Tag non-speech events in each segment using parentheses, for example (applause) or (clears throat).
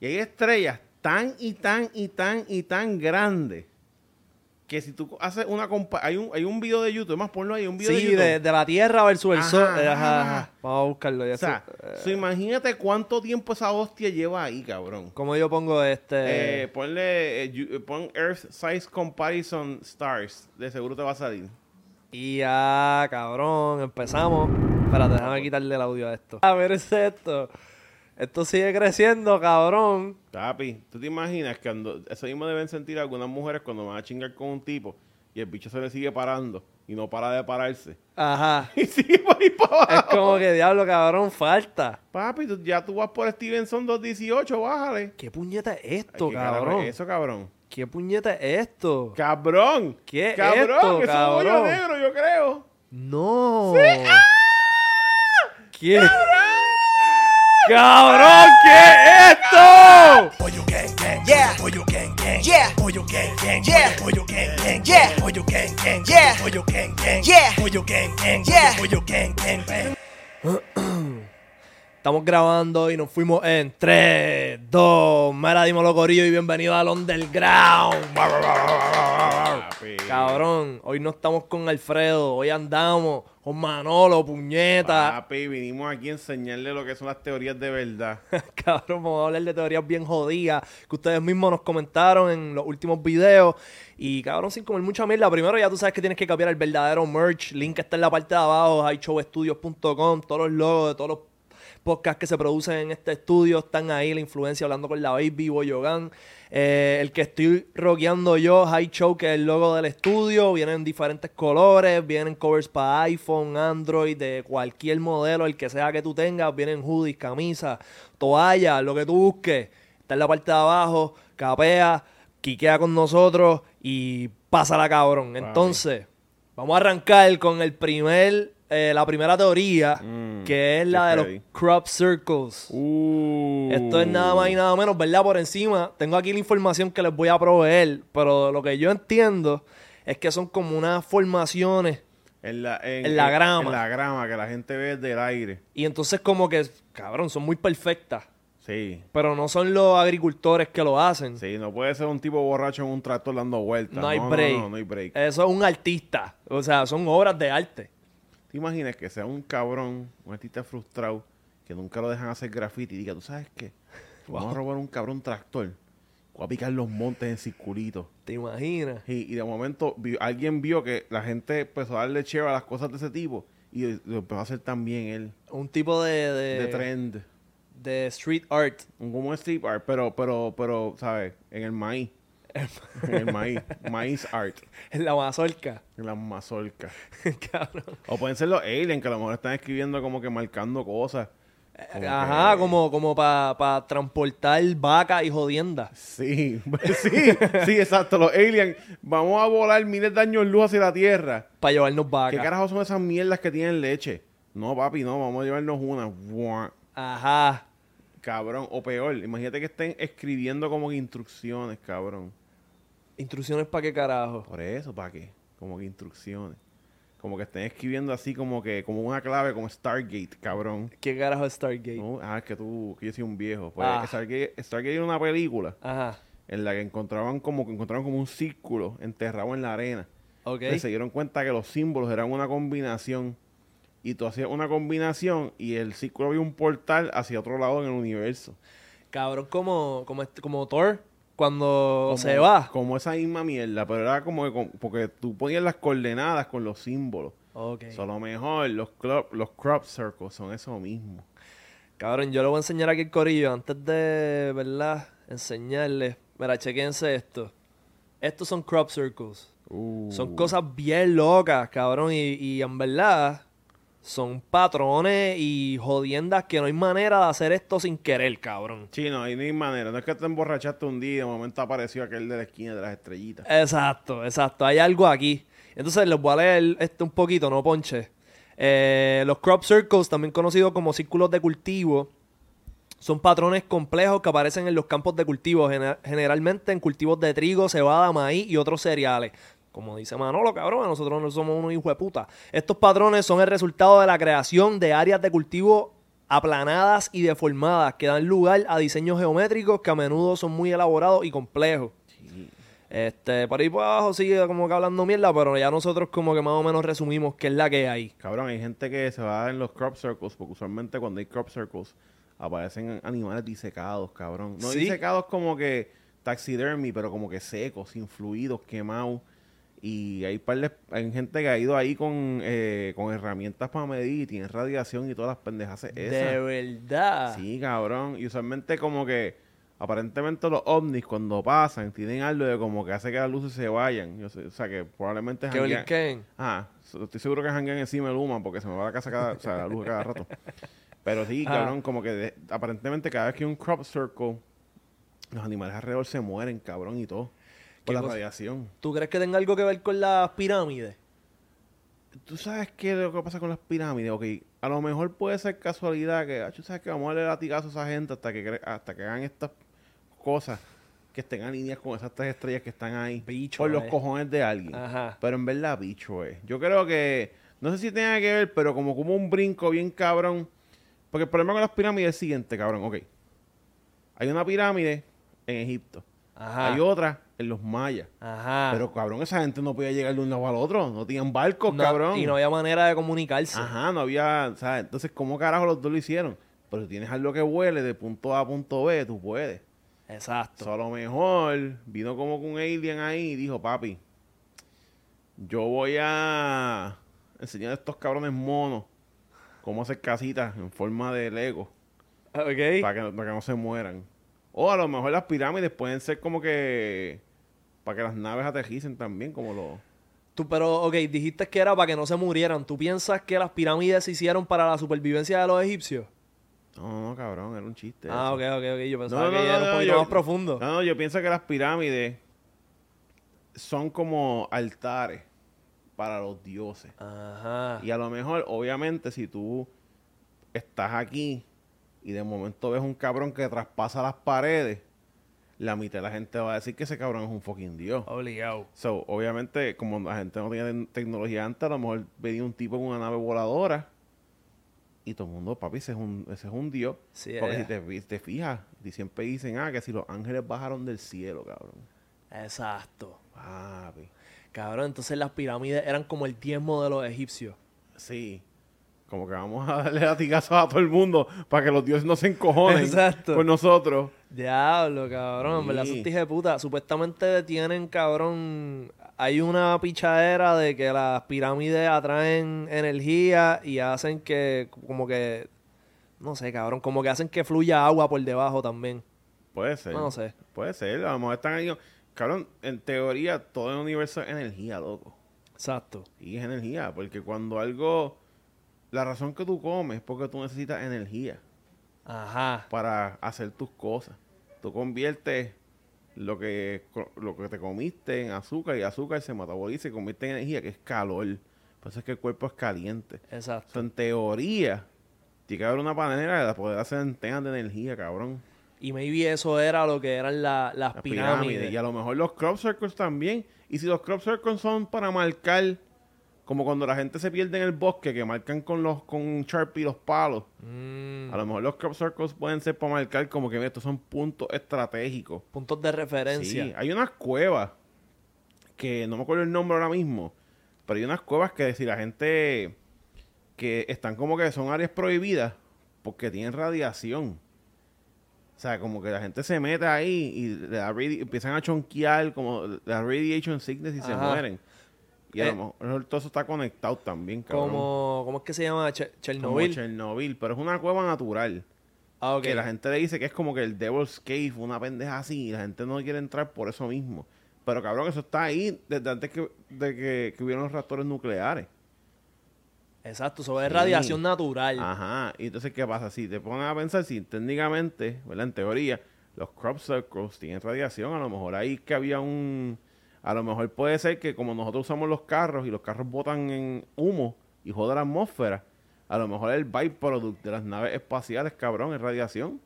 Y hay estrellas tan y tan y tan y tan grandes que si tú haces una compa hay un hay un video de YouTube, más ponlo ahí, un video de YouTube. de, de la Tierra versus el Ajá, Sol. Ajá. Ajá, ajá. Vamos a buscarlo. ya o sea, so imagínate cuánto tiempo esa hostia lleva ahí, cabrón. ¿Cómo yo pongo este? Eh, ponle, eh, eh, pon Earth Size Comparison Stars. De seguro te va a salir. Y ya, cabrón, empezamos. Espérate, déjame quitarle el audio a esto. A ver, es esto. Esto sigue creciendo, cabrón. Papi, ¿tú te imaginas que cuando, eso mismo deben sentir algunas mujeres cuando van a chingar con un tipo y el bicho se le sigue parando y no para de pararse? Ajá. (laughs) Y sigue por ahí para Es abajo. como que diablo, cabrón, falta. Papi, tú- ya tú vas por Stevenson 218, bájale. ¿Qué puñeta es esto, Ay, ¿qué cabrón? es eso, cabrón? ¿Qué puñeta es esto? ¡Cabrón! ¿Qué es ¡Cabrón! esto, eso es bollo cabrón? negro, yo creo. No. ¿Qué? ¡Cabrón! ¿Qué es esto? Pollo gang gang, Yeah. pollo gang gang, Yeah. pollo gang gang, Yeah. pollo gang gang, Yeah. pollo gang gang, Yeah. pollo gang gang, Yeah. pollo gang gang, Yeah. pollo gang (clears throat) gang. Estamos grabando y nos fuimos en 3, 2, Mira, dímelo corillo y bienvenido al Underground. Cabrón, hoy no estamos con Alfredo, hoy andamos con Manolo, puñeta. Papi, vinimos aquí a enseñarle lo que son las teorías de verdad. (laughs) Cabrón, vamos a hablar de teorías bien jodidas que ustedes mismos nos comentaron en los últimos videos. Y cabrón, sin comer mucha mierda. Primero ya tú sabes que tienes que copiar el verdadero merch. Link está en la parte de abajo, highshowstudios.com. Todos los logos de todos los podcasts que se producen en este estudio están ahí. La influencia hablando con la baby, Boyogan. Eh, el que estoy rockeando yo, High Show, que es el logo del estudio. Vienen en diferentes colores. Vienen covers para iPhone, Android, de cualquier modelo, el que sea que tú tengas. Vienen hoodies, camisas, toallas, lo que tú busques. Está en la parte de abajo. Capea, quiquea con nosotros y pásala, cabrón. Entonces, vamos a arrancar con el primer, eh, la primera teoría, Mm, que es la de heavy. los crop circles. Uh. Esto es nada más y nada menos, ¿verdad? Por encima, tengo aquí la información que les voy a proveer, pero lo que yo entiendo es que son como unas formaciones En la, En la grama. En la grama, que la gente ve del aire. y entonces como que, cabrón, son muy perfectas, Sí. pero no son los agricultores que lo hacen. Sí, no puede ser un tipo borracho en un tractor dando vueltas. No hay no, break. No, no, no hay break. Eso es un artista, o sea, son obras de arte. ¿Te imaginas que sea un cabrón, un artista frustrado, que nunca lo dejan hacer graffiti y diga, ¿tú sabes qué? (laughs) Vamos a robar un cabrón tractor. Voy a picar los montes en circulitos. ¿Te imaginas? Y, y de momento vi- alguien vio que la gente empezó a darle chévere a las cosas de ese tipo y lo empezó a hacer también él. Un tipo de, de, De trend. de street art. Un como un street art, pero, pero, pero, ¿sabes? En el maíz. El maíz. Maíz art. En (laughs) la mazorca. En las mazorcas. (laughs) Cabrón. O pueden ser los aliens que a lo mejor están escribiendo como que marcando cosas. Como Ajá, que- como, como para transportar vaca y jodienda. Sí, (laughs) sí, sí, exacto. Los aliens, vamos a volar miles de años luz hacia la Tierra. Para llevarnos ¿Qué vaca. carajo son esas mierdas que tienen leche? No, papi, no, vamos a llevarnos una. Ajá. Cabrón, o peor, imagínate que estén escribiendo como instrucciones, cabrón. Instrucciones para qué carajo. Por eso, ¿para qué? Como que instrucciones. Como que estén escribiendo así como que, como una clave, como Stargate, cabrón. ¿Qué carajo es Stargate? ¿No? Ah, es que tú, que yo soy un viejo. Pues Ah. Stargate, Stargate era una película Ajá. en la que encontraban como que encontraron como un círculo enterrado en la arena. Ok. Entonces se dieron cuenta que los símbolos eran una combinación. Y tú hacías una combinación y el círculo había un portal hacia otro lado en el universo. Cabrón, como, como, como Thor, cuando Como- se va. Como esa misma mierda, pero era como que con- porque tú ponías las coordenadas con los símbolos. Ok. So, a lo mejor los, club, los crop circles son eso mismo. Cabrón, yo le voy a enseñar aquí el corillo antes de, ¿verdad? Enseñarles. Mira, chequense esto. Estos son crop circles. Uh. Son cosas bien locas, cabrón. Y, y en verdad son patrones y jodiendas que no hay manera de hacer esto sin querer, cabrón. Sí, no, ahí no hay manera. No es que te emborrachaste un día y de momento apareció aquel de la esquina de las estrellitas. Exacto, exacto. Hay algo aquí. Entonces les voy a leer este un poquito, no ponche. Eh, los crop circles, también conocidos como círculos de cultivo, son patrones complejos que aparecen en los campos de cultivo, gener- generalmente en cultivos de trigo, cebada, maíz y otros cereales. Como dice Manolo, cabrón, nosotros no somos unos hijos de puta. Estos patrones son el resultado de la creación de áreas de cultivo aplanadas y deformadas que dan lugar a diseños geométricos que a menudo son muy elaborados y complejos. Sí. Este, por ahí por abajo sigue como que hablando mierda, pero ya nosotros como que más o menos resumimos qué es la que hay. Cabrón, hay gente que se va en los crop circles, porque usualmente cuando hay crop circles aparecen animales disecados, cabrón. No Sí. disecados como que taxidermy, pero como que secos, sin fluidos, quemados. Y hay, par de- hay gente que ha ido ahí con, eh, con herramientas para medir y tiene radiación y todas las pendejas esas. De verdad. Sí, cabrón. Y usualmente como que, aparentemente los ovnis cuando pasan tienen algo de como que hace que las luces se vayan. Yo sé, o sea que probablemente... Que blinquen. Ah, estoy seguro que janguean encima del Luma porque se me va la casa cada, o sea, la luz cada rato. Pero sí, Ah. cabrón, como que de- aparentemente cada vez que hay un crop circle, los animales alrededor se mueren, cabrón, y todo. ¿Qué Por la cosa? radiación. ¿Tú crees que tenga algo que ver con las pirámides? ¿Tú sabes qué es lo que pasa con las pirámides? Ok, a lo mejor puede ser casualidad que, ah, tú sabes que vamos a darle latigazo a esa gente hasta que, hasta que hagan estas cosas que estén líneas con esas tres estrellas que están ahí. Bicho, por los eh. cojones de alguien. Ajá. Pero en verdad, bicho, es. Yo creo que, no sé si tenga que ver, pero como como un brinco bien cabrón. Porque el problema con las pirámides es el siguiente, cabrón. Ok. Hay una pirámide en Egipto. Ajá. Hay otra en los mayas. Ajá. Pero, cabrón, esa gente no podía llegar de un lado al otro. No tenían barcos, No- cabrón. Y no había manera de comunicarse. Ajá, no había, ¿sabes? Entonces, ¿cómo carajo los dos lo hicieron? Pero si tienes algo que huele de punto A a punto B, tú puedes. Exacto. So, a lo mejor vino como que un alien ahí y dijo, papi, yo voy a enseñar a estos cabrones monos cómo hacer casitas en forma de Lego Ok. para que, para que no se mueran. O a lo mejor las pirámides pueden ser como que para que las naves aterricen también, como los... Tú, pero, ok, dijiste que era para que no se murieran. ¿Tú piensas que las pirámides se hicieron para la supervivencia de los egipcios? No, no, cabrón, era un chiste. Ah, eso. ok, ok, ok. Yo pensaba No, que no, ya no, era un poquito yo- más profundo. No, no, yo pienso que las pirámides son como altares para los dioses. Ajá. Y a lo mejor, obviamente, si tú estás aquí y de momento ves un cabrón que traspasa las paredes, la mitad de la gente va a decir que ese cabrón es un fucking dios. Obligado. So, obviamente, como la gente no tenía te- tecnología antes, a lo mejor venía un tipo en una nave voladora y todo el mundo, papi, ese es un, ese es un dios. Sí, Porque eh. si te, fi- te fijas, y siempre dicen, ah, que si los ángeles bajaron del cielo, cabrón. Exacto. Papi. Cabrón, entonces las pirámides eran como el diezmo de los egipcios. Sí. Como que vamos a darle latigazos a todo el mundo para que los dioses no se encojonen Exacto. con nosotros. Diablo, cabrón, en verdad, Sí. esos de puta. Supuestamente tienen, cabrón. Hay una pichadera de que las pirámides atraen energía y hacen que, como que. No sé, cabrón, como que hacen que fluya agua por debajo también. Puede ser. No sé. Puede ser. A lo mejor están ahí. Cabrón, en teoría, todo el universo es energía, loco. Exacto. Y es energía, porque cuando algo. La razón que tú comes es porque tú necesitas energía Ajá. para hacer tus cosas. Tú conviertes lo que, lo que te comiste en azúcar y azúcar se metaboliza y convierte en energía, que es calor. Por eso es que el cuerpo es caliente. Exacto. So, en teoría, tiene que haber una manera de poder hacer antenas de energía, cabrón. Y maybe eso era lo que eran la- las Las pirámides. pirámides. Y a lo mejor los crop circles también. Y si los crop circles son para marcar, como cuando la gente se pierde en el bosque, que marcan con los con Sharpie los palos. Mm, A lo mejor los crop circles pueden ser para marcar como que estos son puntos estratégicos. puntos de referencia. Sí, hay unas cuevas que no me acuerdo el nombre ahora mismo, pero hay unas cuevas que si la gente que están como que son áreas prohibidas porque tienen radiación. O sea, como que la gente se mete ahí y le da empiezan a chonquear, como le da radiation sickness y se mueren. Y a Eh, lo mejor todo eso está conectado también, cabrón. Como, ¿Cómo es que se llama? Ch- Como Chernobyl. Chernobyl, pero es una cueva natural. ah. Que la gente le dice que es como que el Devil's Cave, una pendeja así, y la gente no quiere entrar por eso mismo. Pero cabrón, eso está ahí desde antes que, de que, que hubieron los reactores nucleares. Exacto, eso es Sí. radiación natural. Ajá. Y entonces, ¿qué pasa? Si te ponen a pensar, si técnicamente, ¿verdad? En teoría, los crop circles tienen radiación, a lo mejor ahí que había un... A lo mejor puede ser que como nosotros usamos los carros y los carros botan en humo y joda la atmósfera, a lo mejor el byproduct de las naves espaciales, cabrón, es radiación.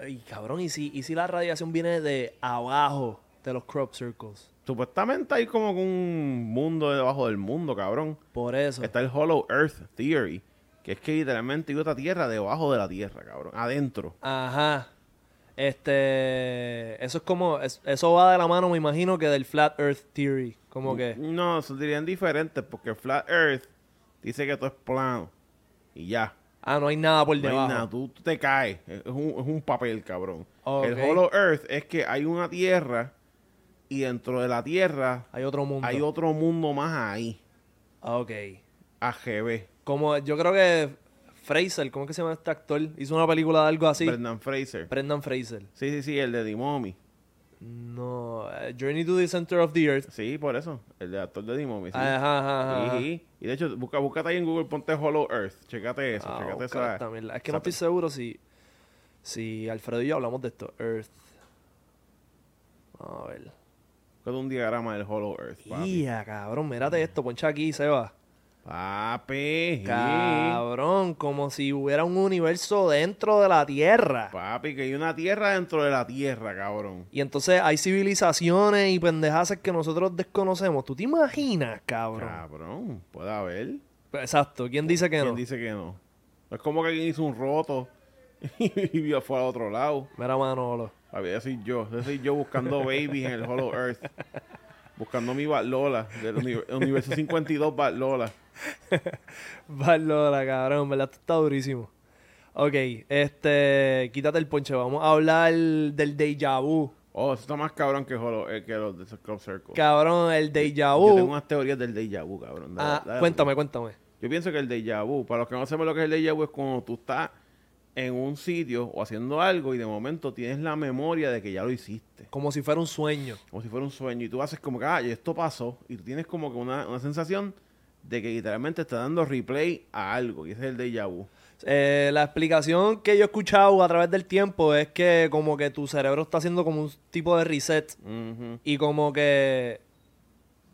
Ay, cabrón, ¿y si, ¿y si la radiación viene de abajo de los crop circles? Supuestamente hay como un mundo debajo del mundo, cabrón. Por eso. Está el Hollow Earth Theory, Que es que literalmente hay otra tierra debajo de la tierra, cabrón. Adentro. Ajá. Este. Eso es como. es- eso va de la mano, me imagino, que del Flat Earth Theory. Como que. No, se dirían diferentes porque Flat Earth dice que todo es plano. Y ya. Ah, no hay nada por No hay debajo. nada, tú, tú te caes. Es un, es un papel, cabrón. El Hollow Earth es que hay una tierra y dentro de la tierra Hay otro mundo. hay otro mundo más ahí. Ah, Ok. AGB. Como yo creo que Fraser, ¿cómo es que se llama este actor? Hizo una película de algo así. Brendan Fraser. Brendan Fraser. Sí, sí, sí, el de Mommy. No. eh, Journey to the Center of the Earth. Sí, por eso. El de actor de. Sí. Ajá, ajá, ajá. Sí, Y de hecho, busca, búscate ahí en Google, ponte Hollow Earth. Checate eso, Ah, checate esa. mierda. Es que no estoy seguro si, si Alfredo y yo hablamos de esto. Earth. A ver. Buscate un diagrama del Hollow Earth, papi. Ya, cabrón, mírate esto, poncha aquí, Seba. Papi. Cabrón, como si hubiera un universo dentro de la Tierra. Papi, que hay una tierra dentro de la tierra, cabrón. Y entonces hay civilizaciones y pendejaces que nosotros desconocemos. ¿Tú te imaginas, cabrón? Cabrón, puede haber. Exacto, ¿quién dice que ¿Quién no? dice que no? Es como que alguien hizo un roto (laughs) y vio fue al otro lado. Mira, Manolo. Papi, ese soy yo. Ese soy yo buscando babies en el Hollow Earth. Buscando mi Batlola del uni- universo 52 Batlola. (laughs) Barlola, cabrón, ¿verdad? Esto está durísimo. Ok, este, quítate el ponche, vamos a hablar del déjà vu. Oh, eso está más cabrón que, Hollow, eh, que los de Club Circle. Cabrón, el déjà Yo tengo vu. unas teorías del déjà vu, cabrón. Dale- Ah, dale. cuéntame, cuéntame. Yo pienso que el déjà vu, para los que no saben lo que es el déjà vu, es cuando tú estás en un sitio o haciendo algo y de momento tienes la memoria de que ya lo hiciste. Como si fuera un sueño. Como si fuera un sueño. Y tú haces como que, ah, esto pasó. Y tú tienes como que una, una sensación de que literalmente está dando replay a algo. Y ese es el déjà vu. Eh, la explicación que yo he escuchado a través del tiempo es que como que tu cerebro está haciendo como un tipo de reset y como que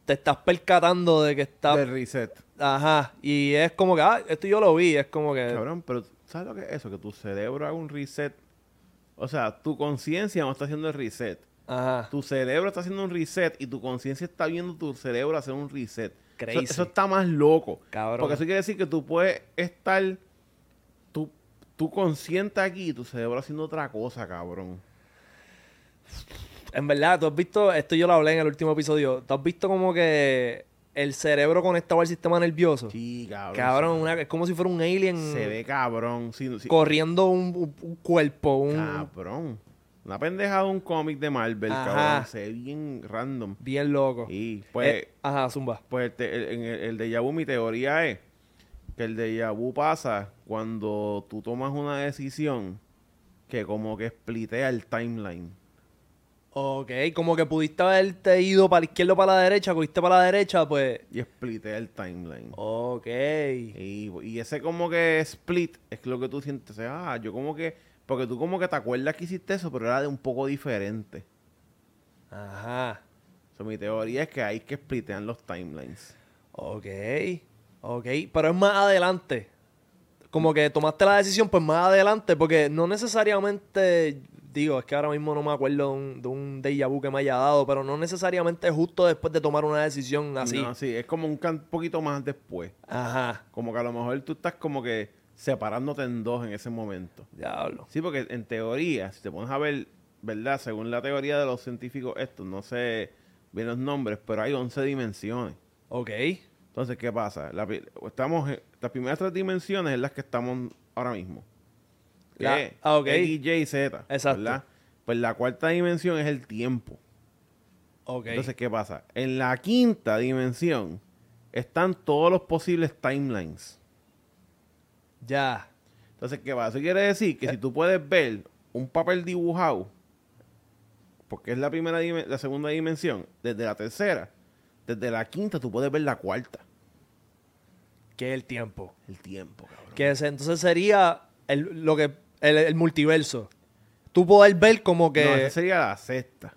te estás percatando de que está... Del reset. Ajá, y es como que, ah, esto yo lo vi, es como que... Cabrón, pero ¿sabes lo que es eso? Que tu cerebro haga un reset. O sea, tu conciencia no está haciendo el reset. Ajá, Tu cerebro está haciendo un reset y tu conciencia está viendo tu cerebro hacer un reset. Crazy. Eso, eso está más loco. Cabrón. Porque eso quiere decir que tú puedes estar tú, tú consciente aquí y tu cerebro haciendo otra cosa, cabrón. en verdad, tú has visto, esto yo lo hablé en el último episodio, tú has visto como que el cerebro conectado al sistema nervioso. Sí, cabrón. Cabrón, una- es como si fuera un alien Se ve cabrón. Sí, sí. corriendo un, un- un cuerpo, un... Cabrón. Una pendeja de un cómic de Marvel, Ajá. cabrón. Se ve bien random. Bien loco. Y pues, Eh, ajá, zumba. pues el, te- el, en el, el déjà vu, mi teoría es que el déjà vu pasa cuando tú tomas una decisión que como que splitea el timeline. Ok, como que pudiste haberte ido para la izquierda o para la derecha, cogiste para la derecha, pues... Y splitea el timeline. Ok. Y, y ese como que split es lo que tú sientes. Ah, yo como que... Porque tú como que te acuerdas que hiciste eso, pero era de un poco diferente. Ajá. So, mi teoría es que hay que splitean los timelines. Ok. Ok. Pero es más adelante. Como que tomaste la decisión, pues más adelante, porque no necesariamente. Digo, es que ahora mismo no me acuerdo de un, de un déjà vu que me haya dado, pero no necesariamente justo después de tomar una decisión así. No, sí, es como un poquito más después. Ajá. Como que a lo mejor tú estás como que separándote en dos en ese momento. Diablo. Sí, porque en teoría, si te pones a ver, ¿verdad? Según la teoría de los científicos estos, no sé bien los nombres, pero hay 11 dimensiones. Ok. Entonces, ¿qué pasa? La estamos las primeras tres dimensiones en las que estamos ahora mismo. La- es ah, ok. X, Y, Z. Exacto. ¿verdad? Pues la cuarta dimensión es el tiempo. Ok. Entonces, ¿qué pasa? En la quinta dimensión están todos los posibles timelines. Ya. Entonces, ¿qué pasa? Eso quiere decir que si tú puedes ver un papel dibujado, porque es la primera la segunda dimensión, desde la tercera, desde la quinta tú puedes ver la cuarta. Que es el tiempo. El tiempo, cabrón. Que ese, entonces sería el, lo que, el, el multiverso. Tú poder ver como que No, esa sería la sexta.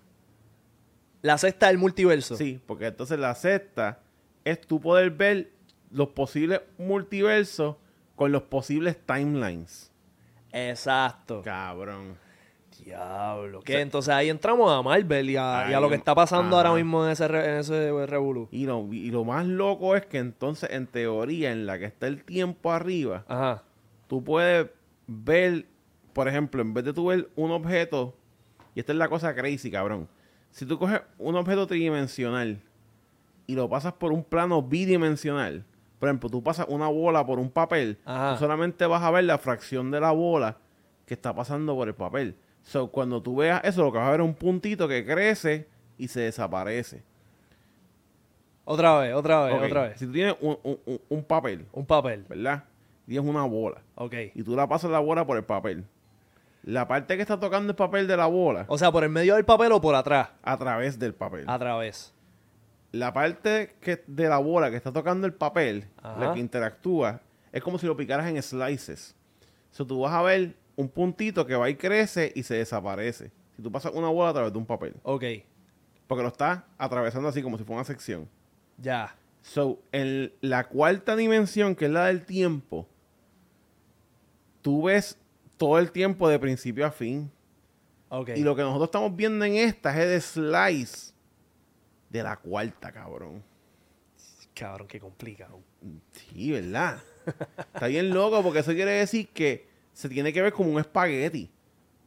la sexta del multiverso. Sí, porque entonces la sexta es tú poder ver los posibles multiversos con los posibles timelines. Exacto. Cabrón. Diablo. ¿Qué? Entonces ahí entramos a Marvel y a, y a Ahí lo que está pasando ajá. ahora mismo en ese, re- en ese revolú. Y lo, y lo más loco es que entonces, en teoría, en la que está el tiempo arriba, Ajá. tú puedes ver, por ejemplo, en vez de tú ver un objeto, y esta es la cosa crazy, cabrón. Si tú coges un objeto tridimensional y lo pasas por un plano bidimensional, por ejemplo, tú pasas una bola por un papel, Ajá. tú solamente vas a ver la fracción de la bola que está pasando por el papel. So, cuando tú veas eso, lo que vas a ver es un puntito que crece y se desaparece. Otra vez, otra vez, otra vez. Si tú tienes un, un- un- un papel, Un papel. ¿verdad? Tienes una bola Ok. y tú la pasas la bola por el papel. La parte que está tocando el papel de la bola O sea, por el medio del papel o por atrás. a través del papel. A través. La parte que, de la bola que está tocando el papel, Ajá. la que interactúa, es como si lo picaras en slices. So, tú vas a ver un puntito que va y crece y se desaparece. Si tú pasas una bola a través de un papel. Ok. Porque lo está atravesando así como si fuera una sección. Ya. So, en la cuarta dimensión, que es la del tiempo, tú ves todo el tiempo de principio a fin. Ok. Y lo que nosotros estamos viendo en esta es el slice de la cuarta, cabrón. Cabrón, qué complicado. Sí, ¿verdad? Está bien loco porque eso quiere decir que se tiene que ver como un espagueti.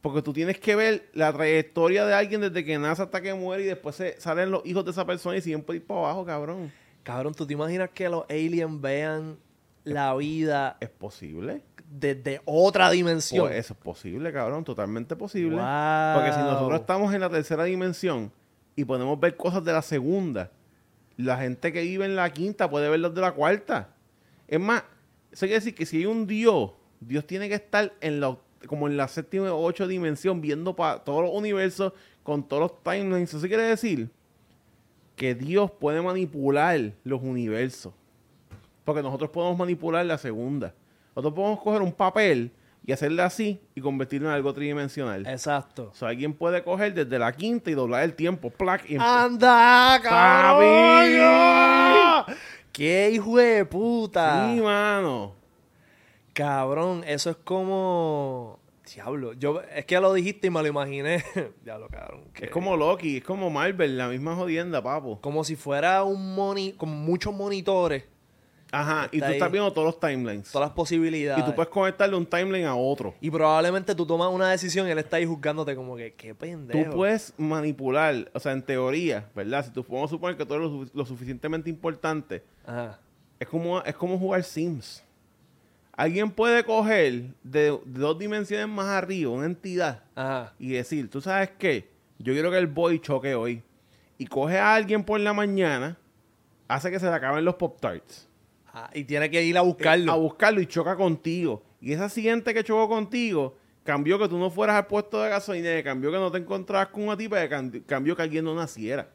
Porque tú tienes que ver la trayectoria de alguien desde que nace hasta que muere y después se salen los hijos de esa persona y siguen por ir para abajo, cabrón. Cabrón, ¿tú te imaginas que los aliens vean la vida ¿Es posible? desde otra dimensión? Pues eso es posible, cabrón, totalmente posible. Wow. Porque si nosotros estamos en la tercera dimensión y podemos ver cosas de la segunda, la gente que vive en la quinta puede ver las de la cuarta. Es más, eso quiere decir que si hay un Dios, Dios tiene que estar en la, como en la séptima o ocho dimensión, viendo para todos los universos, con todos los timelines. Eso quiere decir que Dios puede manipular los universos. Porque nosotros podemos manipular la segunda. Nosotros podemos coger un papel y hacerle así y convertirlo en algo tridimensional. Exacto. O sea, alguien puede coger desde la quinta y doblar el tiempo, plac, y ¡Anda, cabrón! ¡Qué hijo de puta! Sí, mano. Cabrón, eso es como... Diablo, yo... Es que ya lo dijiste y me lo imaginé. (laughs) Diablo, cabrón. que- Es como Loki, es como Marvel, la misma jodienda, papo. Como si fuera un moni... Con muchos monitores. Ajá, y tú estás viendo todos los timelines. Todas las posibilidades. Y tú puedes conectarle un timeline a otro. Y probablemente tú tomas una decisión y él está ahí juzgándote como que... ¡Qué pendejo! Tú puedes manipular, o sea, en teoría, ¿verdad? Si tú podemos suponer que tú eres lo, su- lo suficientemente importante, Ajá. es como, es como jugar Sims. Alguien puede coger de, de dos dimensiones más arriba una entidad Ajá. y decir, ¿tú sabes qué? Yo quiero que el boy choque hoy. Y coge a alguien por la mañana, hace que se le acaben los Pop Ah, y tiene que ir a buscarlo. A buscarlo y choca contigo. Y esa siguiente que chocó contigo, cambió que tú no fueras al puesto de gasolina, cambió que no te encontrabas con una tipa, cam- cambió que alguien no naciera.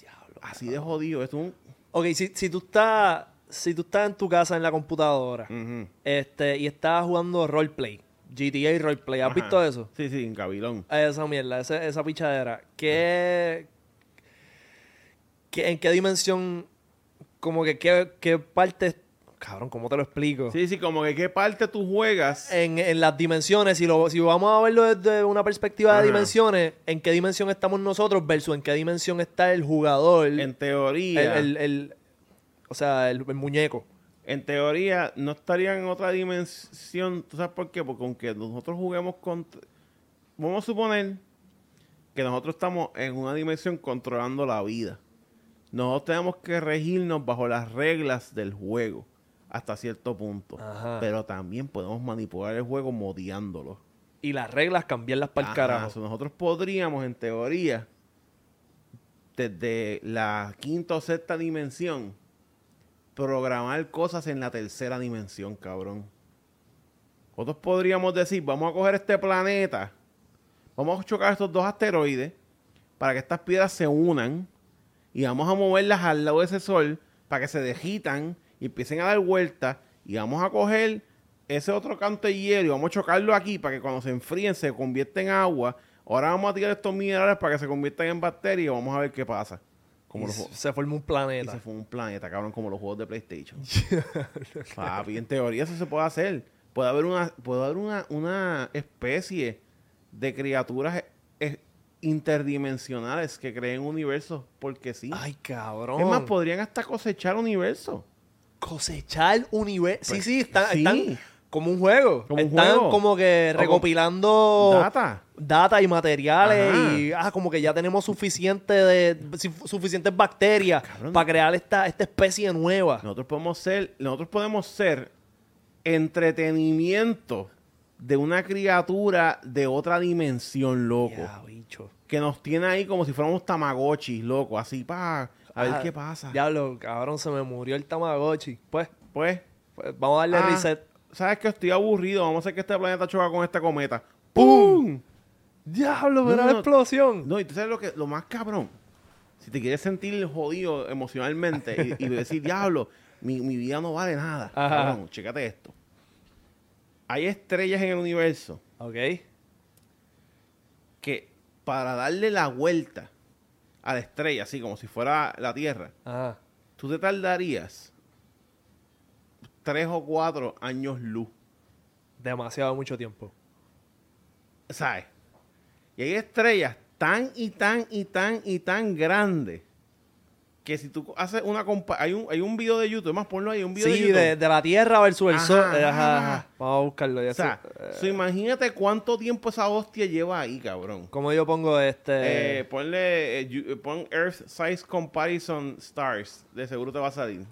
Diablo. Así de jodido. Esto es un... Ok, si, si tú estás... Si tú estás en tu casa en la computadora este, y estás jugando roleplay, GTA roleplay, ¿has Ajá. visto eso? Sí, sí, en Gabilón. Esa mierda, esa, esa pichadera. ¿Qué, qué- ¿En qué dimensión, como que qué, qué parte, cabrón, cómo te lo explico? Sí, sí, como que qué parte tú juegas. En, en las dimensiones, si, lo, si vamos a verlo desde una perspectiva Ajá. de dimensiones, ¿en qué dimensión estamos nosotros versus en qué dimensión está el jugador? en teoría, el, el- el- o sea, el, el muñeco. en teoría no estarían en otra dimensión. ¿Tú sabes por qué? Porque aunque nosotros juguemos con... Vamos a suponer que nosotros estamos en una dimensión controlando la vida. Nosotros tenemos que regirnos bajo las reglas del juego hasta cierto punto. Ajá. Pero también podemos manipular el juego modiándolo. Y las reglas cambiarlas para el carajo. so nosotros podríamos, en teoría, desde la quinta o sexta dimensión, programar cosas en la tercera dimensión, cabrón. Nosotros podríamos decir, vamos a coger este planeta, vamos a chocar estos dos asteroides para que estas piedras se unan y vamos a moverlas al lado de ese sol para que se degitan y empiecen a dar vueltas y vamos a coger ese otro canto de hielo y vamos a chocarlo aquí para que cuando se enfríen se convierta en agua. Ahora vamos a tirar estos minerales para que se conviertan en bacterias y vamos a ver qué pasa. Como Y los se- forma un y planeta. se fue un planeta, cabrón, como los juegos de PlayStation. (laughs) Papi, en teoría eso se puede hacer. Puede haber una, puede haber una, una especie de criaturas interdimensionales que creen universos porque sí. Ay, cabrón. es más, podrían hasta cosechar universos. cosechar universo. Sí, Pues, sí, están, sí. están como un juego. Como un están juego. como que recopilando Data. data y materiales Ajá. y ah, como que ya tenemos suficiente de suficientes bacterias Cabrón. para crear esta, esta especie nueva. Nosotros podemos ser, nosotros podemos ser entretenimiento de una criatura de otra dimensión, loco. Bicho. Que nos tiene ahí como si fuéramos tamagotchis, loco. Así, pa, a ver Ah, qué pasa. Diablo, cabrón, se me murió el Tamagotchi. Pues, Pues, pues, vamos a darle Ah. reset. ¿sabes que Estoy aburrido. Vamos a hacer que este planeta choca con esta cometa. ¡Pum! Diablo, No, mira no, la explosión. No, y tú sabes lo, que, lo más cabrón. Si te quieres sentir jodido emocionalmente y, y decir, (laughs) diablo, mi, mi vida no vale nada. Ajá. Cabrón, chécate esto. Hay estrellas en el universo Ok. que para darle la vuelta a la estrella, así como si fuera la Tierra, Ajá. tú te tardarías tres o cuatro años luz. Demasiado mucho tiempo. ¿Sabes? Y hay estrellas tan y tan y tan y tan grandes que si tú haces una compa hay un hay un video de YouTube, más ponlo ahí, un video de Sí, YouTube. de, de la Tierra versus el Ajá, Sol. Eh, Ajá, ajá. ajá. Vamos a buscarlo. Ya o sea, so imagínate cuánto tiempo esa hostia lleva ahí, cabrón. Como yo pongo este. Eh, ponle, eh, pon Earth Size Comparison Stars. De seguro te va a salir.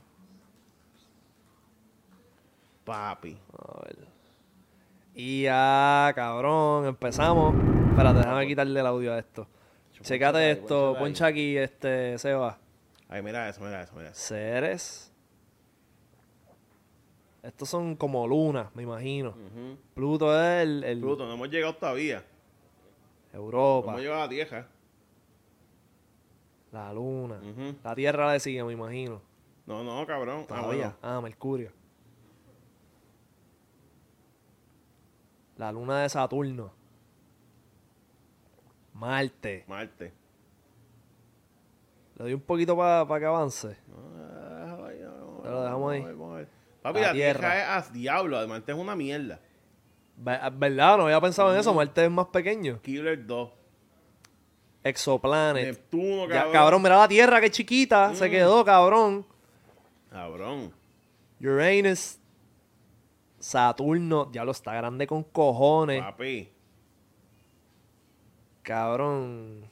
Papi. A ver. Y ya, cabrón, empezamos. Espérate, déjame quitarle el audio a esto. Checate esto, poncha aquí, este, Seba. Ay, mira eso, mira eso, mira eso. Ceres. Estos son como lunas, me imagino. Ujú. Pluto es el, el Pluto, no hemos llegado todavía. No Europa, hemos llegado a la Tierra. la luna. La Tierra le sigue, me imagino. No, no, cabrón. Ah, Todavía. bueno. Ah, Mercurio. La luna de Saturno. Marte. Marte. Le doy un poquito para que avance. No, Te lo dejamos ahí. Papi, La la, tierra. Tierra. es a diablo. Además, es una mierda. Ve- ¿Verdad? No había pensado en eso. Marte es más pequeño. Killer 2. Exoplanet. Neptuno, Ya, cabrón. cabrón, mira la Tierra, que chiquita. Se quedó, cabrón. Cabrón. Uranus. Saturno. Diablo, está grande con cojones. Papi. Cabrón.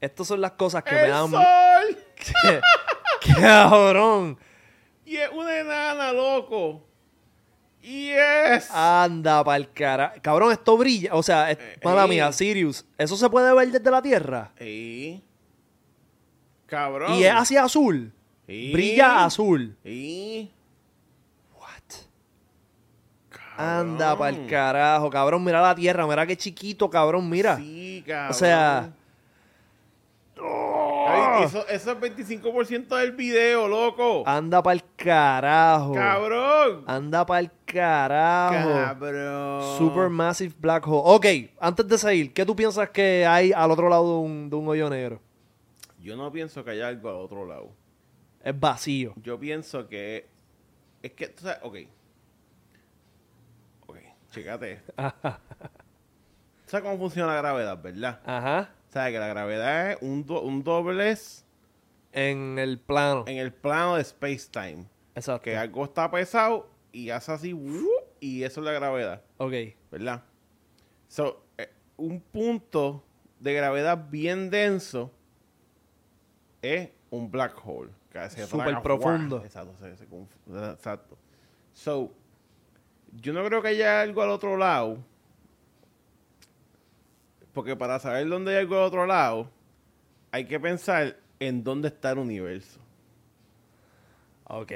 Estas son las cosas que me ¡El dan... sol! (laughs) cabrón. Y es una enana, loco. Yes. Anda pa'l cara. Cabrón, esto brilla. O sea, es- Eh, mala eh. mía, Sirius. ¿Eso se puede ver desde la Tierra? Sí. Cabrón. Y es hacia azul. Sí. Brilla azul. Sí. What? Cabrón. Anda pa'l carajo, cabrón. Mira la Tierra. Mira qué chiquito, cabrón. Mira. Sí, cabrón. o sea... Ay, eso, eso es 25% del video, loco. Anda pa'l carajo. Cabrón. Anda pa'l carajo. Cabrón. Supermassive Black Hole. Ok, antes de seguir, ¿qué tú piensas que hay al otro lado de un, de un hoyo negro? Yo no pienso que haya algo al otro lado. Es vacío. Yo pienso que. Es que, tú sabes, ok. Ok, chécate. (laughs) ¿Sabes cómo funciona la gravedad, verdad? Ajá. ¿Sabes que la gravedad es un, do- un doblez En el plano. en el plano de space-time? Exacto. Que algo está pesado y hace así, y eso es la gravedad, Ok. ¿verdad? So, eh, un punto de gravedad bien denso es un black hole. Que se Súper profundo. Exacto, se- se exacto. So, yo no creo que haya algo al otro lado. Porque para saber dónde hay algo al otro lado, hay que pensar en dónde está el universo. Ok.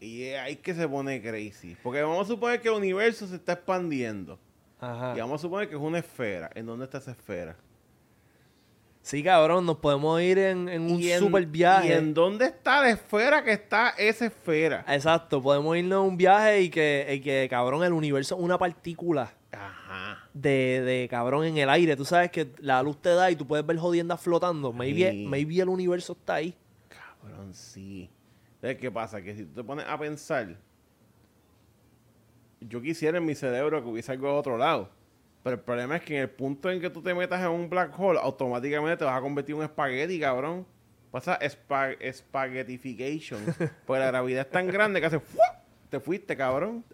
Y ahí que se pone crazy. Porque vamos a suponer que el universo se está expandiendo. Ajá. Y vamos a suponer que es una esfera. ¿En dónde está esa esfera? Sí, cabrón, nos podemos ir en, en un en- super viaje. ¿Y en dónde está la esfera que está esa esfera? Exacto, podemos irnos a un viaje y que, y que, cabrón, el universo es una partícula Ajá. de, de, cabrón, en el aire. Tú sabes que la luz te da y tú puedes ver jodiendas flotando. Maybe, Sí. maybe el universo está ahí. Cabrón, sí. Entonces, ¿qué pasa? Que si tú te pones a pensar, yo quisiera en mi cerebro que hubiese algo de otro lado. Pero el problema es que en el punto en que tú te metas en un black hole, automáticamente te vas a convertir en un espagueti, cabrón. Pasa espa espaguetification. (laughs) Porque la gravedad es tan grande que hace... ¡fua! Te fuiste, cabrón.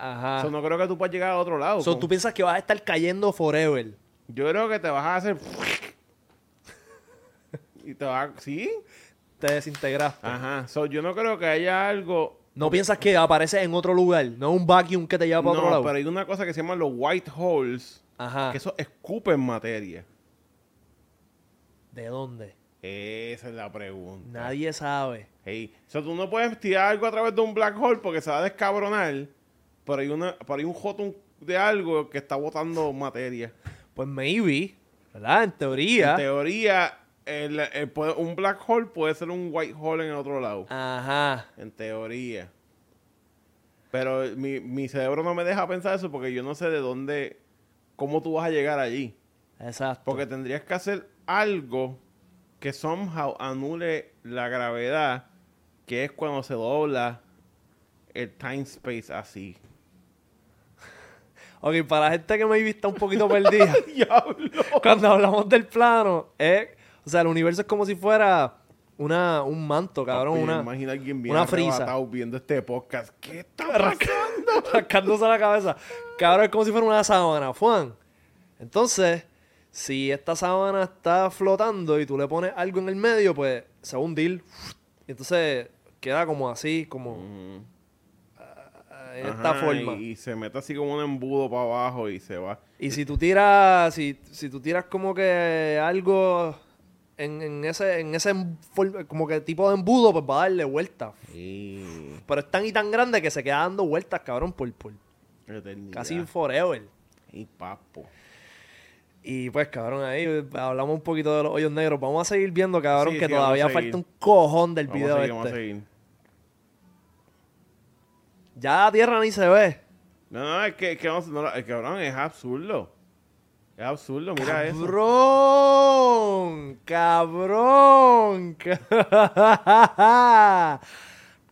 Ajá. So, no creo que tú puedas llegar al otro lado. So, Con- tú piensas que vas a estar cayendo forever. Yo creo que te vas a hacer... y te vas a... ¿Sí? Te desintegraste. Ajá. So, yo no creo que haya algo... No piensas que apareces en otro lugar. No un vacuum que te lleva para otro No, lado. pero hay una cosa que se llama los white holes. Ajá. Que eso escupen materia. ¿De dónde? Esa es la pregunta. Nadie sabe. Hey, o sea, tú no puedes tirar algo a través de un black hole porque se va a descabronar, pero hay, una, pero hay un jotón de algo que está botando materia. Pues maybe, ¿verdad? En teoría. En teoría, el- el puede- un black hole puede ser un white hole en el otro lado. Ajá. En teoría. Pero mi, mi cerebro no me deja pensar eso porque yo no sé de dónde, cómo tú vas a llegar allí. Exacto. Porque tendrías que hacer algo que somehow anule la gravedad, que es cuando se dobla el time space así. Ok, para la gente que maybe está un poquito perdida, (laughs) ¡Diablo! cuando hablamos del plano, es, o sea, el universo es como si fuera una, un manto, cabrón, Papi, una, Imagina a alguien bien una frisa. viendo este podcast. ¿Qué está (laughs) Rasca- pasando? (laughs) rascándose la cabeza. Cabrón, es como si fuera una sábana, Juan. Entonces, si esta sábana está flotando y tú le pones algo en el medio, pues se va a hundir. Y entonces queda como así, como Mm, esta forma. Y, y se mete así como un embudo para abajo y se va. Y si tú tiras, si, si tú tiras como que algo en, en ese, en ese em- como que tipo de embudo, pues va a darle vuelta. Sí. Pero es tan y tan grande que se queda dando vueltas, cabrón, por, por Eternidad. casi forever. Y papo. Y pues, cabrón, ahí eh, hablamos un poquito de los hoyos negros. Vamos a seguir viendo, cabrón, Sí, que sí, todavía falta un cojón del Vamos video a seguir, vamos a este. seguir. Ya la tierra ni se ve. No, no, es que, es que no, no, el cabrón es absurdo. Es absurdo, mira eso. ¡Cabrón! ¡Cabrón! ca- (laughs)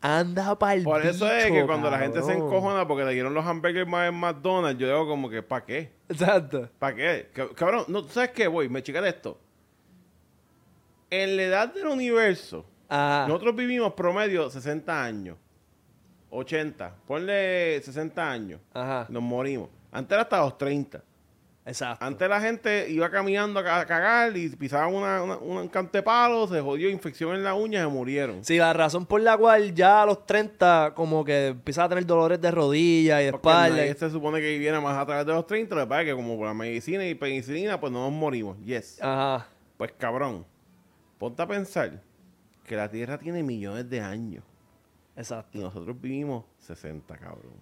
Anda pa'l Por eso es que cuando la gente se cabrón. encojona porque le dieron los hamburgers más en McDonald's, yo digo como que, ¿para qué? Exacto. ¿Para qué? Cab- Cabrón, no, ¿tú sabes qué, voy? Me chicate esto. En la edad del universo, Ajá. nosotros vivimos promedio 60 años. 80. Ponle 60 años. Ajá. Nos morimos. Antes era hasta los 30. Exacto. Antes la gente iba caminando a ca- a cagar y pisaban una, una- un canto de palo, se jodió, infección en la uña, se murieron. Sí, la razón por la cual ya a los 30 como que empieza a tener dolores de rodilla y de Porque espalda. nadie se supone que viviera más a través de los 30, lo que pasa es que como por la medicina y penicilina, pues no nos morimos. Yes. Ajá. Pues cabrón, ponte a pensar que la Tierra tiene millones de años Exacto. y nosotros vivimos 60, cabrón.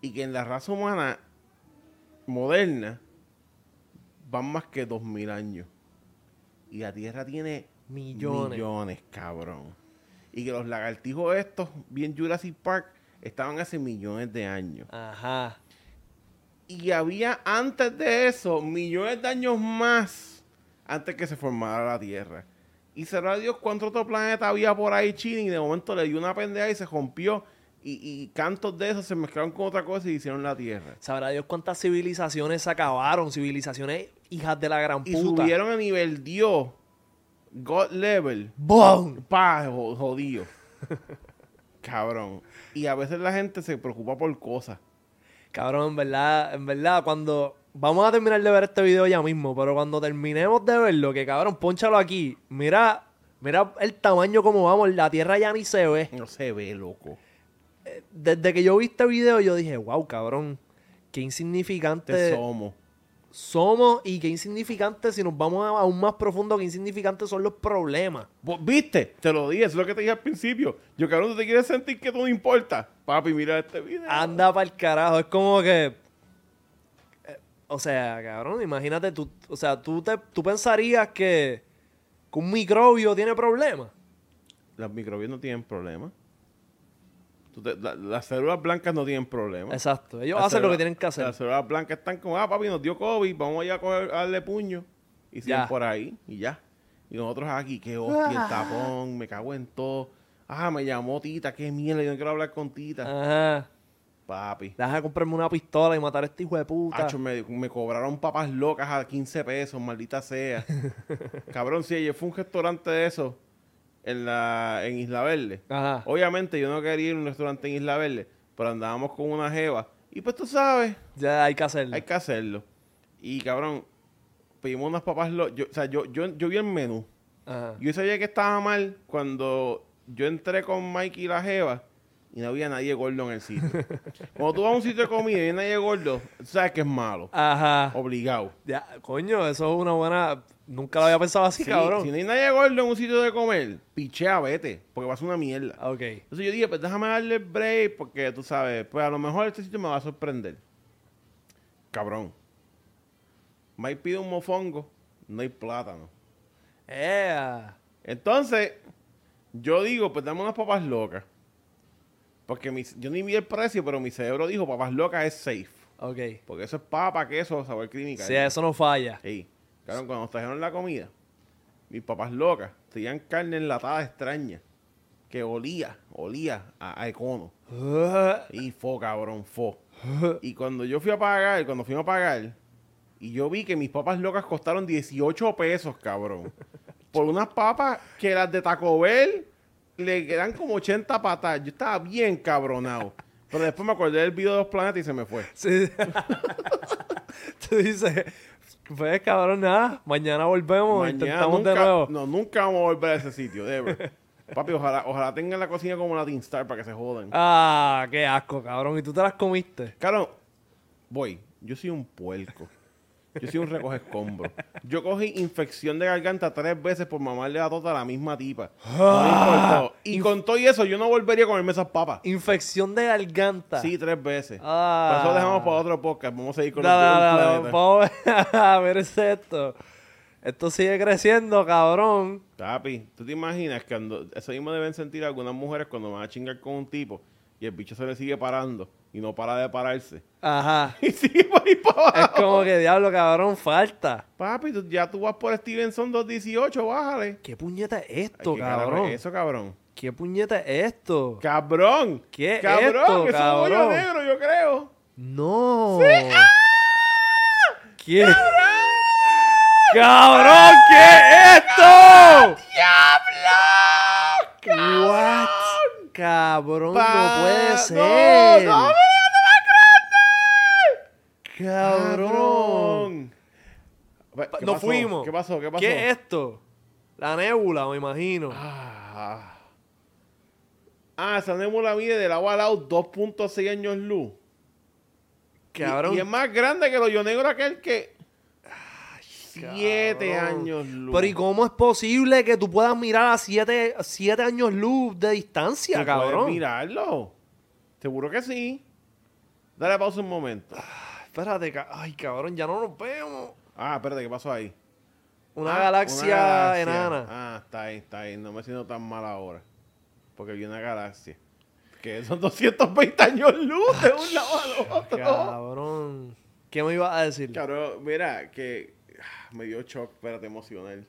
Y que en la raza humana moderna van más que 2000 años. Y la Tierra tiene Millones. millones, cabrón. Y que los lagartijos estos, bien Jurassic Park, estaban hace millones de años. Ajá. Y había antes de eso millones de años más antes que se formara la Tierra. Y será Dios cuánto otro planeta había por ahí chino y de momento le dio una pendeja y se rompió. Y, y cantos de esos se mezclaron con otra cosa y hicieron la Tierra. Sabrá Dios cuántas civilizaciones se acabaron. Civilizaciones hijas de la gran Y puta. subieron a nivel Dios, God level, ¡Bum! pa, jo- jodido. (laughs) Cabrón. Y a veces la gente se preocupa por cosas. Cabrón, en verdad, en verdad, cuando... Vamos a terminar de ver este video ya mismo, pero cuando terminemos de verlo, que cabrón, ponchalo aquí. Mira, mira el tamaño como vamos, la tierra ya ni se ve. No se ve, loco. Desde que yo vi este video, yo dije, wow, cabrón, qué insignificante Te somos. somos y qué insignificante, si nos vamos a- aún más profundo, qué insignificantes son los problemas. ¿Viste? Te lo dije, es lo que te dije al principio. Yo, cabrón, ¿tú te quieres sentir que tú no importa? Papi, mira este video. Anda para el carajo. Es como que. O sea, cabrón, imagínate, tú, o sea, tú, te, tú pensarías que, que un microbio tiene problemas. Las microbios no tienen problema. Tú te- la- las células blancas no tienen problema. Exacto. Ellos Las hacen lo que tienen que hacer. Las células blancas están como, ah, papi, nos dio COVID, vamos a ir a, coger, a darle puño. Y siguen Ya. por ahí, y ya. Y nosotros aquí, qué hostia, Ah. el tapón, me cago en todo. Ah, me llamó Tita, qué mierda, yo no quiero hablar con Tita. Ajá. Papi. Deja de comprarme una pistola y matar a este hijo de puta. Hacho, me, me cobraron papas locas a 15 pesos, maldita sea. (laughs) Cabrón, si ayer fue un restaurante de eso en, la, en Isla Verde. Ajá. Obviamente yo no quería ir a un restaurante en Isla Verde, pero andábamos con una jeva. Y pues tú sabes, Ya hay que hacerlo. hay que hacerlo. Y cabrón, pedimos unas papas locas. O sea, yo, yo, yo vi el menú. Ajá. Yo sabía que estaba mal cuando yo entré con Mike y la Jeva y no había nadie gordo en el sitio. (laughs) cuando tú vas a un sitio de comida y hay nadie gordo, tú sabes que es malo. Ajá. Obligado. Ya, coño, eso es una buena. Nunca lo había pensado así, Sí, cabrón. Si no hay nadie gordo en un sitio de comer, pichea, vete, porque va a ser una mierda. Ok. Entonces yo dije, pues déjame darle break porque tú sabes, pues a lo mejor este sitio me va a sorprender. Cabrón. Mike pide un mofongo, no hay plátano. Ea. Entonces, yo digo, pues dame unas papas locas. Porque mi- yo ni vi el precio, pero mi cerebro dijo, papas locas es safe. Ok. Porque eso es papa, queso, sabor clínica. Sí, eso no falla. Sí. Claro, cuando nos trajeron la comida, mis papas locas tenían carne enlatada extraña. Que olía, olía a, a econo. (laughs) Y fo, cabrón, fo. (laughs) Y cuando yo fui a pagar, cuando fuimos a pagar, y yo vi que mis papas locas costaron 18 pesos, cabrón. (laughs) Por unas papas que las de Taco Bell le quedan como 80 patas. Yo estaba bien cabronado. Pero después me acordé del video de los planetas y se me fue. Sí. (laughs) Tú dices, pues cabrón, nada. Mañana volvemos, Mañana intentamos nunca, de nuevo. No, nunca vamos a volver a ese sitio, ever. (laughs) Papi, ojalá, ojalá tengan la cocina como la Team Star para que se jodan. Ah, qué asco, cabrón. ¿Y tú te las comiste? Claro, voy. Yo soy un puerco. Yo soy un recoge escombros. Yo cogí infección de garganta tres veces por mamarle la tota a la misma tipa. No me importó. Y con todo y eso, yo no volvería a comerme esas papas. Infección de garganta. Sí, tres veces. Ah. Por eso dejamos para otro podcast. Vamos a seguir con los dale, dale, planeta. Vamos a (laughs) ver esto. Esto sigue creciendo, cabrón. Papi, ¿tú te imaginas que eso mismo deben sentir algunas mujeres cuando van a chingar con un tipo y el bicho se le sigue parando y no para de pararse? Ajá. (laughs) Y sigue por ahí para Es abajo. como que diablo, cabrón, falta. Papi, tú- ya tú vas por Stevenson 218, bájale. ¿Qué puñeta es esto, Ay, ¿qué carajo cabrón? es Eso, cabrón. ¿Qué puñeta es esto? ¡Cabrón! ¿Qué es ¡Cabrón! esto, Eso es un hoyo cabrón? negro, yo creo. No. ¿Qué? ¡Cabrón! ¿Qué es esto? ¡Diablo! What? Cabrón, no puede no, ser. no, Cabrón. Pa- ¿Qué Nos pasó? fuimos. ¿Qué pasó? ¿Qué pasó? ¿Qué es esto? La nébula, me imagino. Ah, ah esa nébula mide del agua al lado 2.6 años luz. Y- Cabrón. Y, es más grande que el hoyo negro aquel que... Siete cabrón. años luz. Pero ¿y cómo es posible que tú puedas mirar a siete, siete años luz de distancia, ¿Tú puedes cabrón? mirarlo. Seguro que sí. Dale pausa un momento. Espérate, ca- ay, cabrón, ya no nos vemos. Ah, espérate, ¿qué pasó ahí? Una, Ah, galaxia, una galaxia. enana. Ah, está ahí, está ahí. No me siento tan mal ahora. Porque vi una galaxia. Que son (laughs) 220 años luz de un lado al otro. Cabrón. ¿Qué me ibas a decir? Cabrón, mira, que ah, me dio shock, espérate, emocional.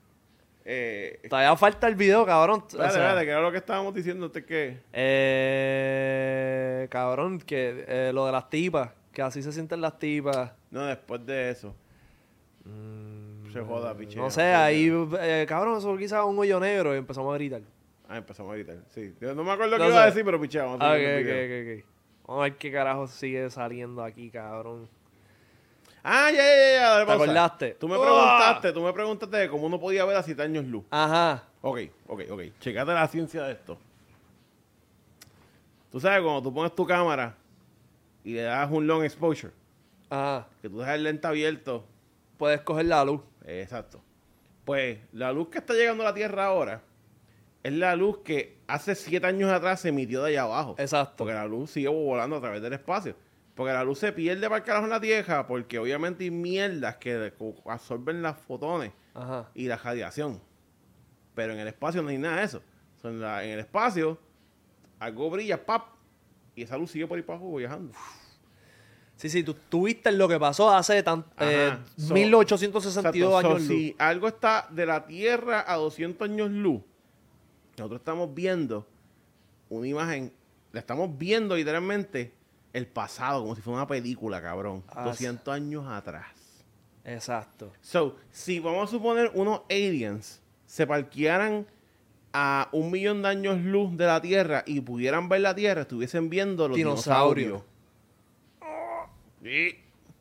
Eh, Todavía falta el video, cabrón. O espérate, sea, espérate, que era lo que estábamos diciendo, ¿este qué? eh, cabrón, que eh, lo de las tipas, que así se sienten las tipas. No, después de eso. Se joda, piche. Mm, No sé, ahí, eh, cabrón, eso quizás un hoyo negro y empezamos a gritar. Ah, empezamos a gritar. Sí. Yo no me acuerdo No qué iba a sé. decir, pero piche, vamos Ah, a ok, seguir con el ok, video. ok, ok. Vamos a ver qué carajo sigue saliendo aquí, cabrón. Ah, ya, ya, ya, dale ¿Te pausa. acordaste? Tú me ¡Uah! preguntaste, tú me preguntaste de cómo uno podía ver a 7 años luz. Ajá. Ok, ok, ok. Checate la ciencia de esto. Tú sabes, cuando tú pones tu cámara y le das un long exposure, Ajá. que tú dejas el lente abierto, Puedes coger la luz. exacto. Pues la luz que está llegando a la Tierra ahora es la luz que hace 7 años atrás se emitió de allá abajo. Exacto. Porque la luz sigue volando a través del espacio. Porque la luz se pierde para el carajo en la Tierra porque obviamente hay mierdas que absorben las fotones Ajá. y la radiación. Pero en el espacio no hay nada de eso. En, la- en el espacio, algo brilla, pap, y esa luz sigue por ahí para abajo viajando. Sí, sí, tú, tú viste lo que pasó hace tan, eh, So- 1862 Exacto. So, años luz. si algo está de la Tierra a 200 años luz, nosotros estamos viendo una imagen, la estamos viendo literalmente el pasado, como si fuera una película, cabrón. Ah, 200 años atrás. Exacto. So, si vamos a suponer unos aliens se parquearan a un millón de años luz de la Tierra y pudieran ver la Tierra, estuviesen viendo los Dinosaurios.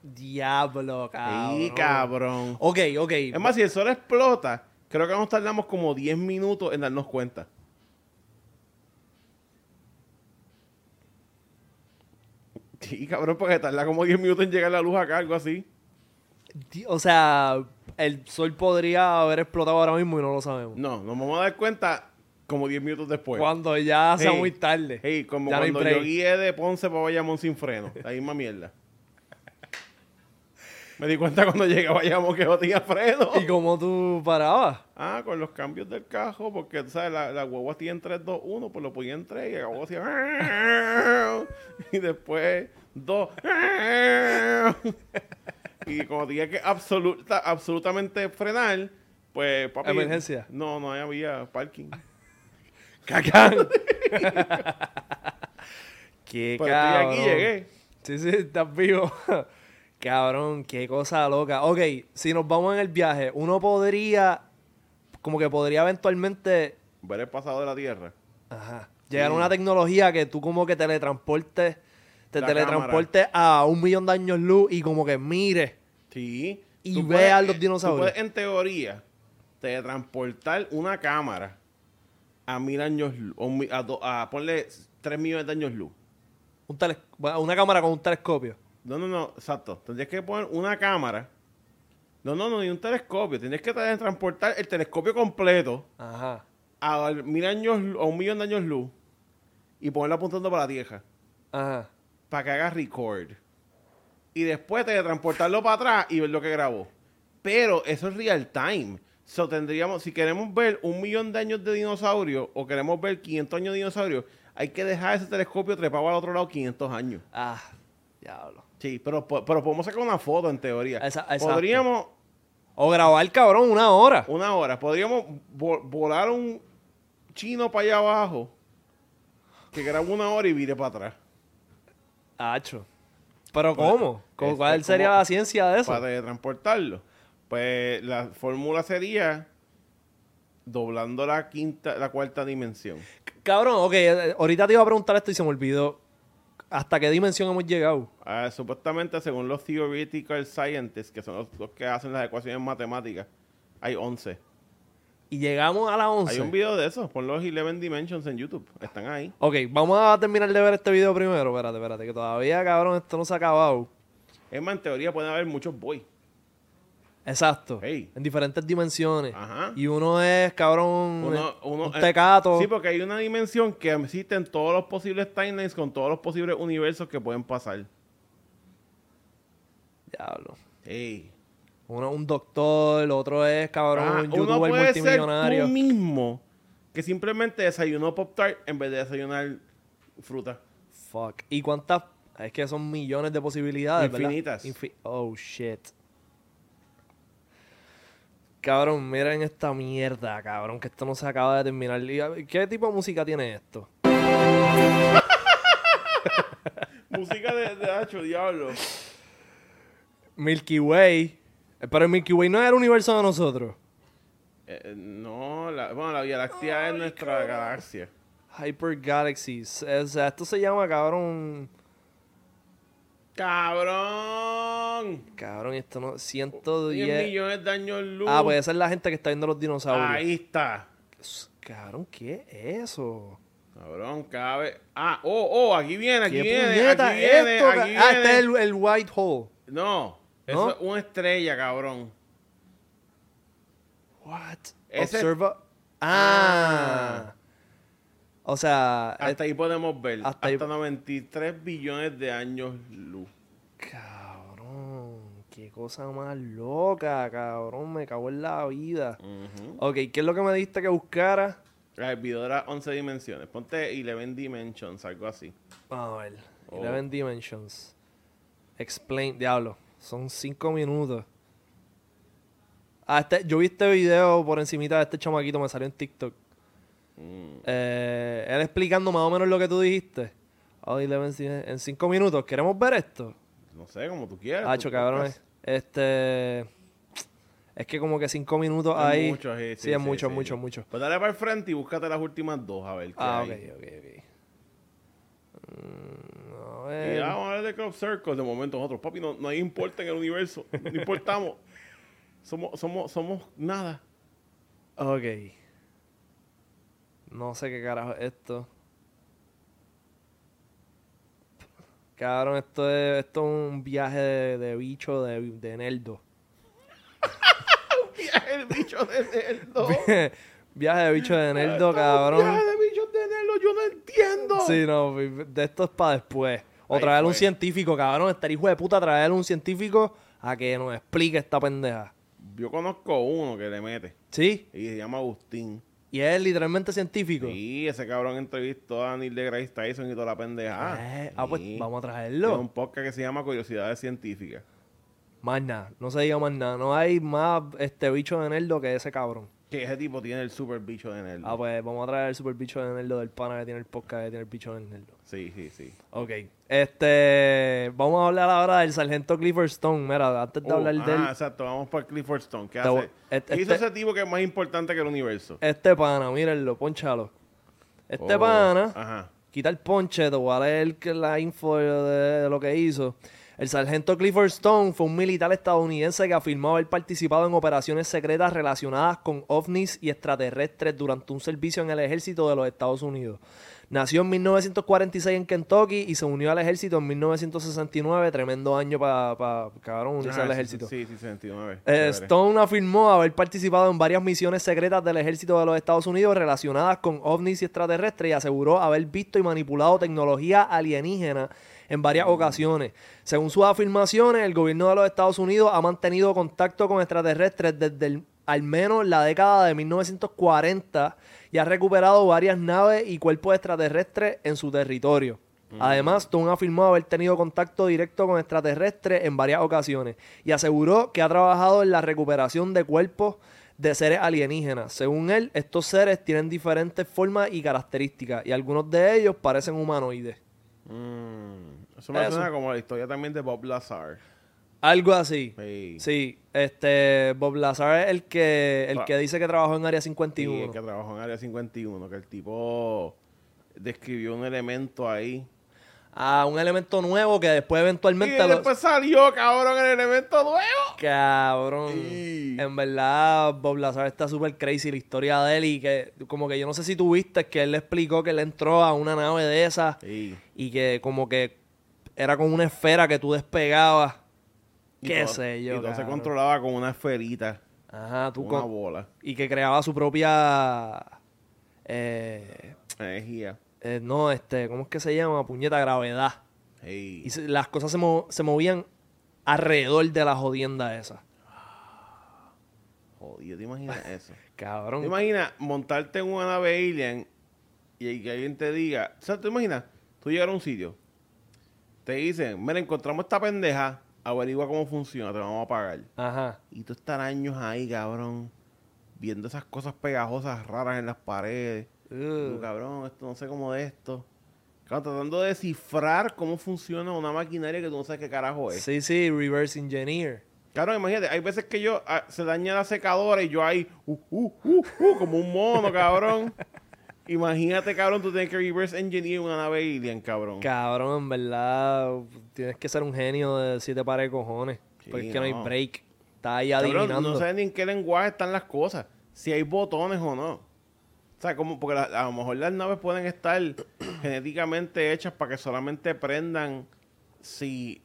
Diablo, cabrón. sí, cabrón. Ok, ok. Es más, si el sol explota, creo que nos tardamos como 10 minutos en darnos cuenta. Sí, cabrón, porque tarda como 10 minutos en llegar la luz acá, algo así. O sea, el sol podría haber explotado ahora mismo y no lo sabemos. No, nos vamos a dar cuenta como 10 minutos después. Cuando ya sea Hey, muy tarde. Hey, como Ya no cuando yo guié de Ponce para Bayamón sin freno. La misma mierda. Me di cuenta cuando llegué a Bayamón que no tenía freno. ¿Y cómo tú parabas? Ah, con los cambios del cajo, porque, tú ¿sabes? La, la guagua tiene 3, 2, 1, pues lo ponía en 3 y la guagua hacía... (laughs) Y después 2... (laughs) Y como tenía que absoluta, absolutamente frenar, pues, papi... Emergencia. No, no había parking. (laughs) ¡Cacán! ¡Qué Pero cabrón! aquí, llegué. Sí, sí, estás vivo. Cabrón, qué cosa loca. Ok, si nos vamos en el viaje, uno podría, como que podría eventualmente, Ver el pasado de la Tierra. ajá, llegar a una tecnología que tú como que teletransportes, te La teletransportes a un millón de años luz y como que mire. Sí. Y Tú ve a puedes- los dinosaurios. Tú puedes, en teoría, teletransportar una cámara a mil años luz. O a, do- a ponle tres millones de años luz. Un una cámara con un telescopio. No, no, no, exacto. Tendrías que poner una cámara. No, no, no, ni un telescopio. Tendrías que teletransportar el telescopio completo Ajá. a mil años a un millón de años luz y ponerlo apuntando para la Tierra. Ajá. para que haga record. Y después teletransportarlo para atrás y ver lo que grabó. Pero eso es real time. So tendríamos, si queremos ver un millón de años de dinosaurio o queremos ver 500 años de dinosaurio, hay que dejar ese telescopio trepado al otro lado 500 años. Ah, diablo. Sí, pero, pero podemos sacar una foto en teoría. Esa-. Podríamos, O grabar, cabrón, una hora. una hora, podríamos vo- volar un chino para allá abajo que grabe una hora y vire para atrás. Hacho. ¿Pero cómo? ¿Cómo- ¿Cuál sería la ciencia de eso? para teletransportarlo. Pues la fórmula sería doblando la quinta, la cuarta dimensión. Cabrón, ok, eh, ahorita te iba a preguntar esto y se me olvidó. ¿Hasta qué dimensión hemos llegado? Ah, supuestamente, según los theoretical scientists, que son los, los que hacen las ecuaciones matemáticas, hay 11. Y llegamos a la 11. Hay un video de eso, pon los 11 Dimensions en YouTube, están ahí. Ok, vamos a terminar de ver este video primero. Espérate, espérate, que todavía, cabrón, esto no se ha acabado. Es más, en teoría pueden haber muchos boys. Exacto. Hey. En diferentes dimensiones. Ajá. Y uno es, cabrón, Uno- uno- un eh, tecato. Sí, porque hay una dimensión que existen todos los posibles timelines con todos los posibles universos que pueden pasar. Diablo. Ey. Uno es un doctor, el otro es, cabrón, un uno youtuber puede ser multimillonario. tú mismo que simplemente desayunó Pop Tart en vez de desayunar fruta. Fuck. ¿Y cuántas? Es que son millones de posibilidades, ¿verdad? Infinitas. Infi- oh, shit. Cabrón, miren esta mierda, cabrón, que esto no se acaba de terminar. ¿Qué tipo de música tiene esto? (laughs) Música de, de Hacho, diablo. Milky Way. Eh, Pero el Milky Way no es el universo de nosotros. Eh, no, la, bueno, la Vía Láctea es nuestra galaxia. Hyper Galaxies. O sea, esto se llama, cabrón. ¡Cabrón! Cabrón, esto no. 10 110. millones de años luz. Ah, pues esa es la gente que está viendo los dinosaurios. Ahí está. Cabrón, ¿qué es eso? Cabrón, cada vez. Ah, oh, oh, aquí viene, aquí ¿Qué viene, aquí viene, esto, aquí ca- viene. Ah, este es el, el White Hole. No, eso ¿No? es una estrella, cabrón. What? Ese- Observa. Ah. O sea, Hasta ahí podemos ver. hasta Hasta, ahí- 93 billones de años luz. eh, cabrón, qué cosa más loca, cabrón, me cago en la vida. Ujú. Ok, ¿qué es lo que me dijiste que buscara? Ah, El video de las 11 dimensiones. Ponte 11 Dimensions, algo así. Vamos a ver. Oh. 11 Dimensions. Explain, diablo. Son 5 minutos. Ah, este, yo vi este video por encimita de este chamaquito, me salió en TikTok. Mm. Eh, él explicando más o menos lo que tú dijiste. 11 en cinco minutos. ¿Queremos ver esto? No sé, como tú quieras. Hacho, cabrón. Este. Es que como que cinco minutos ahí. mucho, sí, sí, sí, es mucho, sí. mucho, mucho. Pues dale para el frente y búscate las últimas dos, a ver qué Ah, ok, hay. ok, ok. Mm, a Y ver. ya vamos a hablar de Club Circle. De momento nosotros, papi, no, no hay importa en el universo. No importamos. (laughs) somos, somos, somos nada. Ok. No sé qué carajo es esto. Cabrón, esto es, esto es un viaje de, de bicho de, de Neldo. Viaje de bichos de Nerdo. (laughs) viaje de bicho de (laughs) Estos cabrón. Viaje de bichos de Nerdo, yo no entiendo. Sí, no, de esto es para después. O Ahí traer un científico, cabrón. Este hijo de puta traer un científico a que nos explique esta pendeja. Yo conozco uno que le mete. ¿Sí? Y se llama Agustín. Y es literalmente científico. Sí, ese cabrón entrevistó a Neil deGrasse Tyson y toda la pendeja. Eh, ah, pues Sí. vamos a Tiene traerlo. un podcast que se llama Curiosidades Científicas. Más nada, no se diga más nada. No hay más este bicho de Nerdo que ese cabrón. Que ese tipo tiene el super bicho de Nerdo. Ah, pues vamos a traer el super bicho de Nerdo del pana que tiene el podcast que tiene el bicho de Nerdo. Sí, sí, sí. Ok. Este. Vamos a hablar ahora del sargento Clifford Stone. Mira, antes de Oh, hablar de él, ah, exacto. Vamos por Clifford Stone. ¿Qué Te hace? este- ¿Qué hizo este- ese tipo que es más importante que el universo? este pana, mírenlo, ponchalo. Este Oh, pana. Ajá. quita el ponche, te voy a leer la info de, de lo que hizo. El sargento Clifford Stone fue un militar estadounidense que afirmó haber participado en operaciones secretas relacionadas con ovnis y extraterrestres durante un servicio en el ejército de los Estados Unidos. Nació en 1946 en Kentucky y se unió al ejército en 1969. Tremendo año para, cabrón, unirse Ah, al sí, ejército. Sí, sí, 69. Eh. Stone afirmó haber participado en varias misiones secretas del ejército de los Estados Unidos relacionadas con ovnis y extraterrestres y aseguró haber visto y manipulado tecnología alienígena en varias ocasiones. Según sus afirmaciones, el gobierno de los Estados Unidos ha mantenido contacto con extraterrestres desde el- al menos la década de 1940 y ha recuperado varias naves y cuerpos extraterrestres en su territorio. Además, Stone afirmó haber tenido contacto directo con extraterrestres en varias ocasiones y aseguró que ha trabajado en la recuperación de cuerpos de seres alienígenas. Según él, estos seres tienen diferentes formas y características y algunos de ellos parecen humanoides. Mm, eso me suena como la historia también de Bob Lazar. Algo así. Sí. Sí, este Bob Lazar es el que el que dice que trabajó en Área Sí, 51. el que trabajó en Área 51, que el tipo describió un elemento ahí. Ah, un elemento nuevo que después Y eventualmente lo- después salió, cabrón, el elemento nuevo. Cabrón. Sí. En verdad, Bob Lazar está súper crazy la historia de él y que como que yo no sé si tú viste que él le explicó que él entró a una nave de esas Sí. y que como que era como una esfera que tú despegabas. Y Qué todo- sé yo. Y todo se controlaba con una esferita, Ajá, tú una con- bola, y que creaba su propia eh, energía. eh, no, este, ¿cómo es que se llama? Puñeta gravedad. Sí. Y se- las cosas se, mo- se movían alrededor de la jodienda esa. Jodido, ¿te imaginas (laughs) eso? ¿Te Cabrón. imaginas montarte en una nave alien y que alguien te diga, o sea, ¿te imaginas? Tú llegar a un sitio, te dicen, mira, encontramos esta pendeja, averigua cómo funciona, te vamos a pagar. Ajá. Y tú estar años ahí, cabrón, viendo esas cosas pegajosas raras en las paredes. Tú, Ugh. cabrón, esto no sé cómo de esto. Cabrón, tratando de descifrar cómo funciona una maquinaria que tú no sabes qué carajo es. Sí, sí, reverse engineer. Cabrón, imagínate, hay veces que yo ah, se daña la secadora y yo ahí, uh, uh, uh, uh, como un mono, cabrón. (laughs) Imagínate, cabrón, tú tienes que reverse engineer una nave alien, cabrón. Cabrón, en verdad, tienes que ser un genio de siete pares de cojones. Sí, porque que no. hay no. break. Está ahí Cabrón, adivinando. no sabes ni en qué lenguaje están las cosas. Si hay botones o no. O sea, como, porque la- a lo mejor las naves pueden estar (clears throat) genéticamente hechas para que solamente prendan si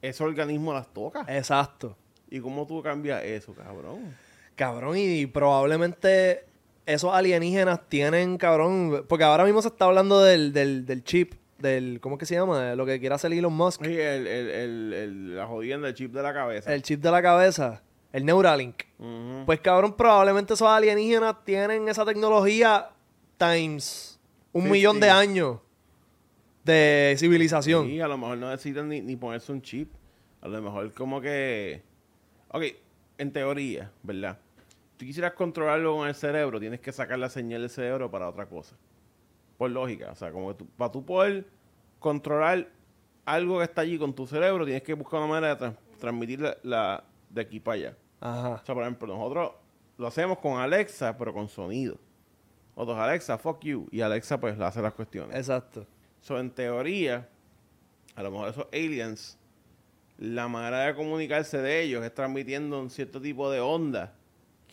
ese organismo las toca. Exacto. ¿Y cómo tú cambias eso, cabrón? Cabrón, y probablemente esos alienígenas tienen, cabrón, porque ahora mismo se está hablando del, del, del chip, del, ¿cómo es que se llama? De lo que quiere hacer Elon Musk. Sí, el, el, el, el- la jodienda, el chip de la cabeza. El chip de la cabeza, el Neuralink. Pues cabrón, probablemente esos alienígenas tienen esa tecnología times un 50. millón de años de civilización. Sí, a lo mejor no necesitan ni, ni ponerse un chip. A lo mejor como que... Ok, en teoría, ¿verdad? Tú quisieras controlarlo con el cerebro, tienes que sacar la señal del cerebro para otra cosa. Por lógica. O sea, como que tú- para tú poder controlar algo que está allí con tu cerebro, tienes que buscar una manera de tra- transmitir la, la- de aquí para allá. Ajá. O sea, por ejemplo, nosotros lo hacemos con Alexa, pero con sonido. Otros, Alexa, fuck you. Y Alexa, pues, le hace las cuestiones. Exacto. So, en teoría, a lo mejor esos aliens, la manera de comunicarse de ellos es transmitiendo un cierto tipo de onda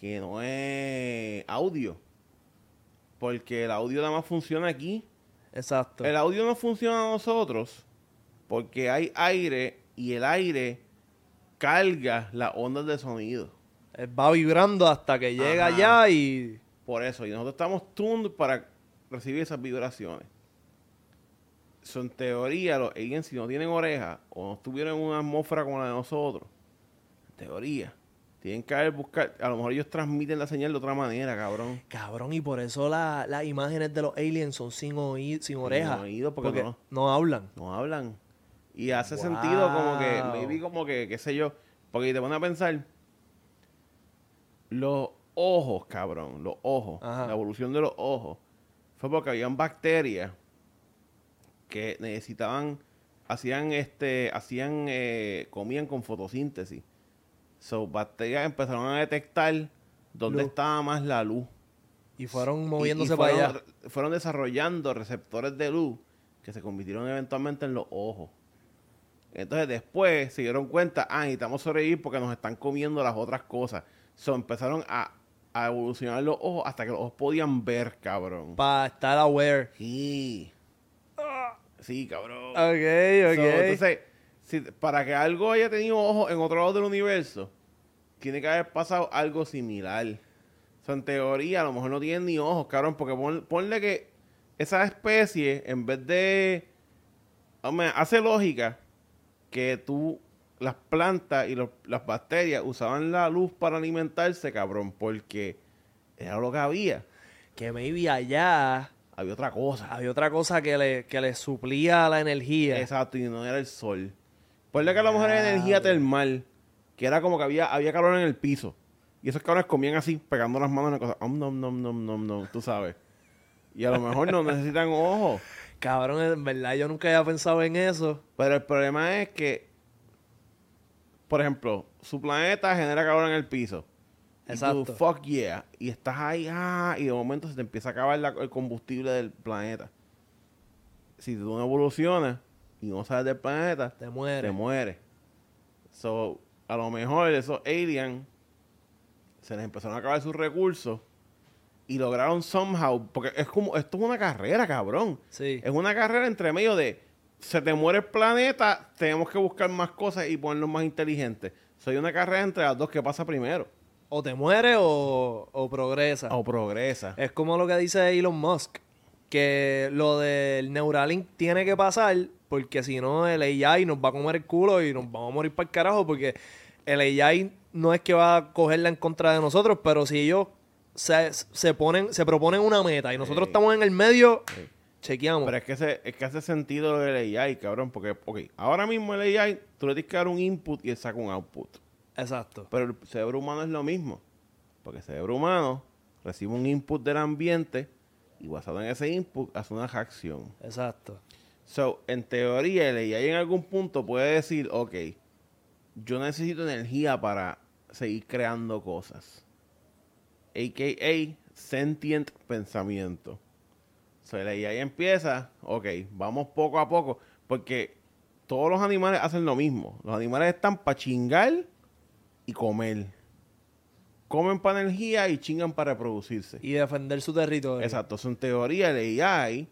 que no es audio. Porque el audio nada más funciona aquí. Exacto. El audio no funciona a nosotros porque hay aire y el aire carga las ondas de sonido. Va vibrando hasta que llega Ajá. allá y. Por eso, y nosotros estamos tuned para recibir esas vibraciones. So, en teoría, los aliens, si no tienen orejas o no estuvieron en una atmósfera como la de nosotros, en teoría, tienen que haber buscar. A lo mejor ellos transmiten la señal de otra manera, cabrón. Cabrón, y por eso la- las imágenes de los aliens son sin oído, sin orejas. oído, porque porque no. no hablan. No hablan. Y hace sentido como que, maybe como que, qué sé yo, porque te pones a pensar, los ojos, cabrón, los ojos, Ajá. la evolución de los ojos, fue porque habían bacterias que necesitaban, hacían este, hacían, eh, comían con fotosíntesis. So, bacterias empezaron a detectar dónde Luz. estaba más la luz. Y fueron moviéndose y para fueron, allá. Fueron desarrollando receptores de luz que se convirtieron eventualmente en los ojos. Entonces después se dieron cuenta, ah, necesitamos sobrevivir porque nos están comiendo las otras cosas. So, empezaron a, a evolucionar los ojos hasta que los ojos podían ver, cabrón. Para estar aware. Sí. Sí, cabrón. Ok, So, ok. entonces, si- para que algo haya tenido ojos en otro lado del universo, tiene que haber pasado algo similar. O sea, en teoría, a lo mejor no tienen ni ojos, cabrón, porque pon- ponle que esa especie, en vez de... Hombre, hace lógica que tú, las plantas y los- las bacterias usaban la luz para alimentarse, cabrón, porque era lo que había. que maybe allá Había otra cosa. había otra cosa que le, que le suplía la energía. Exacto, y no era el sol. Ponle que a lo mejor era energía termal, que era como que había, había calor en el piso. Y esos cabrones comían así, pegando las manos en la cosa. Om, nom, nom, nom, nom, nom, tú sabes. Y a lo mejor no necesitan ojos. (laughs) Cabrón, en verdad yo nunca había pensado en eso. Pero el problema es que, por ejemplo, su planeta genera calor en el piso. Y Exacto. tú, fuck yeah. Y estás ahí, ah, y de momento se te empieza a acabar la- el combustible del planeta. Si tú no evolucionas y no sales del planeta, Te mueres. te mueres. So, a lo mejor esos aliens se les empezaron a acabar sus recursos y lograron somehow, porque es como, esto es una carrera, cabrón. Sí. Es una carrera entre medio de se te muere el planeta, tenemos que buscar más cosas y ponerlos más inteligentes. Soy una carrera entre las dos que pasa primero. O te mueres o, o progresa. O progresa. Es como lo que dice Elon Musk, que lo del Neuralink tiene que pasar porque si no el AI nos va a comer el culo y nos vamos a morir para el carajo porque el AI no es que va a cogerla en contra de nosotros, pero si ellos se, se ponen, se proponen una meta y nosotros estamos en el medio, chequeamos. Pero es que, se- es que hace sentido lo del AI, cabrón, porque, ok, ahora mismo el AI, tú le tienes que dar un input y él saca un output. Exacto. Pero el cerebro humano es lo mismo. Porque el cerebro humano recibe un input del ambiente y basado en ese input hace una reacción. Exacto. So, en teoría, el AI en algún punto puede decir, ok, yo necesito energía para seguir creando cosas. AKA sentient pensamiento. So, el AI empieza, ok, vamos poco a poco, porque todos los animales hacen lo mismo. Los animales están para chingar y comer. Comen para energía y chingan para reproducirse. Y defender su territorio. Exacto, so, en teoría el AI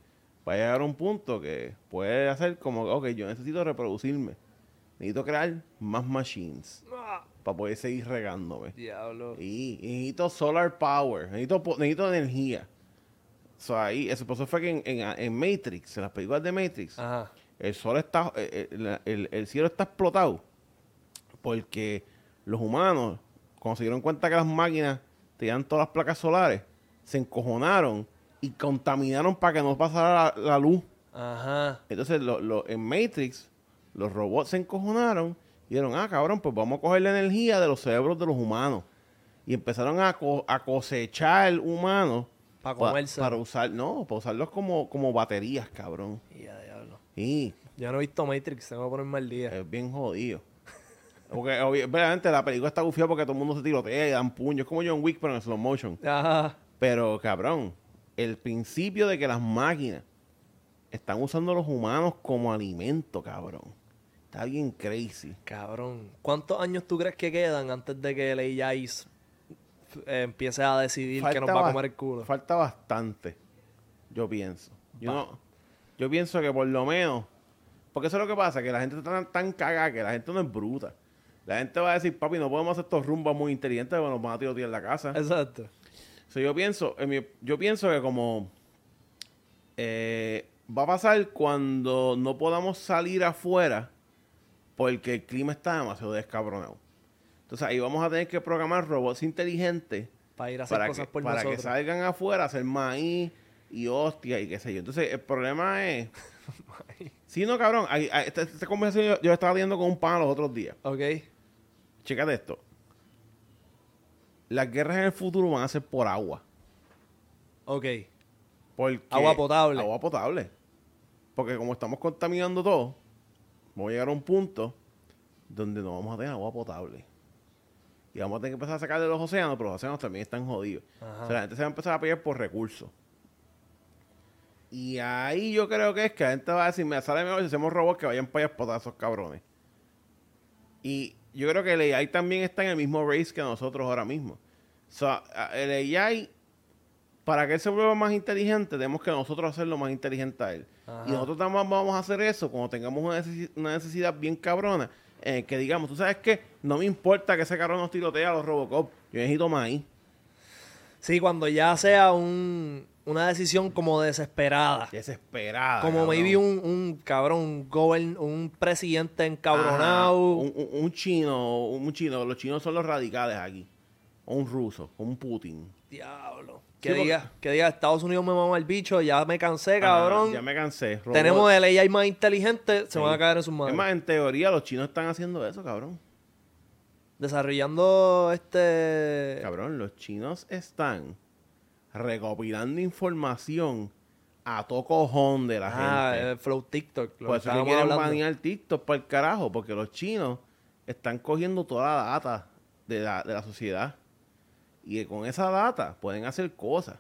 va a llegar a un punto que puede hacer como, ok, yo necesito reproducirme. Necesito crear más machines Ah, para poder seguir regándome. diablo. Y, y necesito solar power, necesito, necesito energía. So, ahí, eso, fue que en, en- en Matrix, en las películas de Matrix, Ajá. el sol está, eh, eh, el, el cielo está explotado porque los humanos, cuando se dieron cuenta que las máquinas tenían todas las placas solares, se encojonaron y contaminaron para que no pasara la, la luz. Ajá. Entonces, lo- lo- en Matrix, los robots se encojonaron y dijeron, ah, cabrón, pues vamos a coger la energía de los cerebros de los humanos. Y empezaron a, co- a cosechar humanos Pa' pa- comerse. para usar, no, para usarlos como, como baterías, cabrón. Ya, diablo. Y Yo no he visto Matrix, tengo que ponerme al día. es bien jodido. Porque obviamente la película está bufiada porque todo el mundo se tirotea y dan puños. Como John Wick, pero en slow motion. Ajá. Pero, cabrón, el principio de que las máquinas están usando a los humanos como alimento, cabrón. Está bien crazy. Cabrón. ¿Cuántos años tú crees que quedan antes de que el AI eh, empiece a decidir que nos va a comer el culo? Falta bastante, yo pienso. Yo, no- yo pienso que por lo menos, porque eso es lo que pasa, que la gente está tan, tan cagada que la gente no es bruta. La gente va a decir, papi, no podemos hacer estos rumbos muy inteligentes porque nos van a tirotear en la casa. Exacto. So, yo pienso, en mi- yo pienso que como eh, va a pasar cuando no podamos salir afuera porque el clima está demasiado descabronado. Entonces ahí vamos a tener que programar robots inteligentes Para ir a hacer para, cosas que, por para que salgan afuera a hacer maíz y hostia y qué sé yo. Entonces el problema es... (laughs) sí, no, cabrón. esta, esta conversación yo, yo estaba viendo con un pan los otros días. Ok. Chécate esto. Las guerras en el futuro van a ser por agua. Ok. Porque Agua potable. Agua potable. Porque como estamos contaminando todo, vamos a llegar a un punto donde no vamos a tener agua potable. Y vamos a tener que empezar a sacar de los océanos, pero los océanos también están jodidos. Ajá. O sea, la gente se va a empezar a pelear por recursos. Y ahí yo creo que es que la gente va a decir, me sale mejor si hacemos robots que vayan para allá a esos cabrones. Y yo creo que el AI también está en el mismo race que nosotros ahora mismo. O sea, el AI, para que él se vuelva más inteligente, tenemos que nosotros hacerlo más inteligente a él. Ajá. Y nosotros también vamos a hacer eso cuando tengamos una, necesi- una necesidad bien cabrona. eh, que digamos, tú sabes que no me importa que ese cabrón nos tirotee a los Robocop. Yo necesito maíz. Sí, cuando ya sea un, una decisión como desesperada. Desesperada. Como cabrón. maybe un, un cabrón, un, govern- un presidente encabronado. Un, un- un chino, un chino. Los chinos son los radicales aquí. O un ruso, o un Putin. Diablo. Sí, Que porque- diga, que diga, Estados Unidos me mama el bicho, ya me cansé, cabrón. ya me cansé. Robot. Tenemos el AI más inteligente, se Sí. van a caer en sus Es manos. más, en teoría, los chinos están haciendo eso, cabrón. Desarrollando este. Cabrón, los chinos están recopilando información a to cojón de la Ah, gente. el Flow TikTok. Por eso que quieren banear TikTok para el carajo, porque los chinos están cogiendo toda la data de la, de la sociedad. Y con esa data pueden hacer cosas.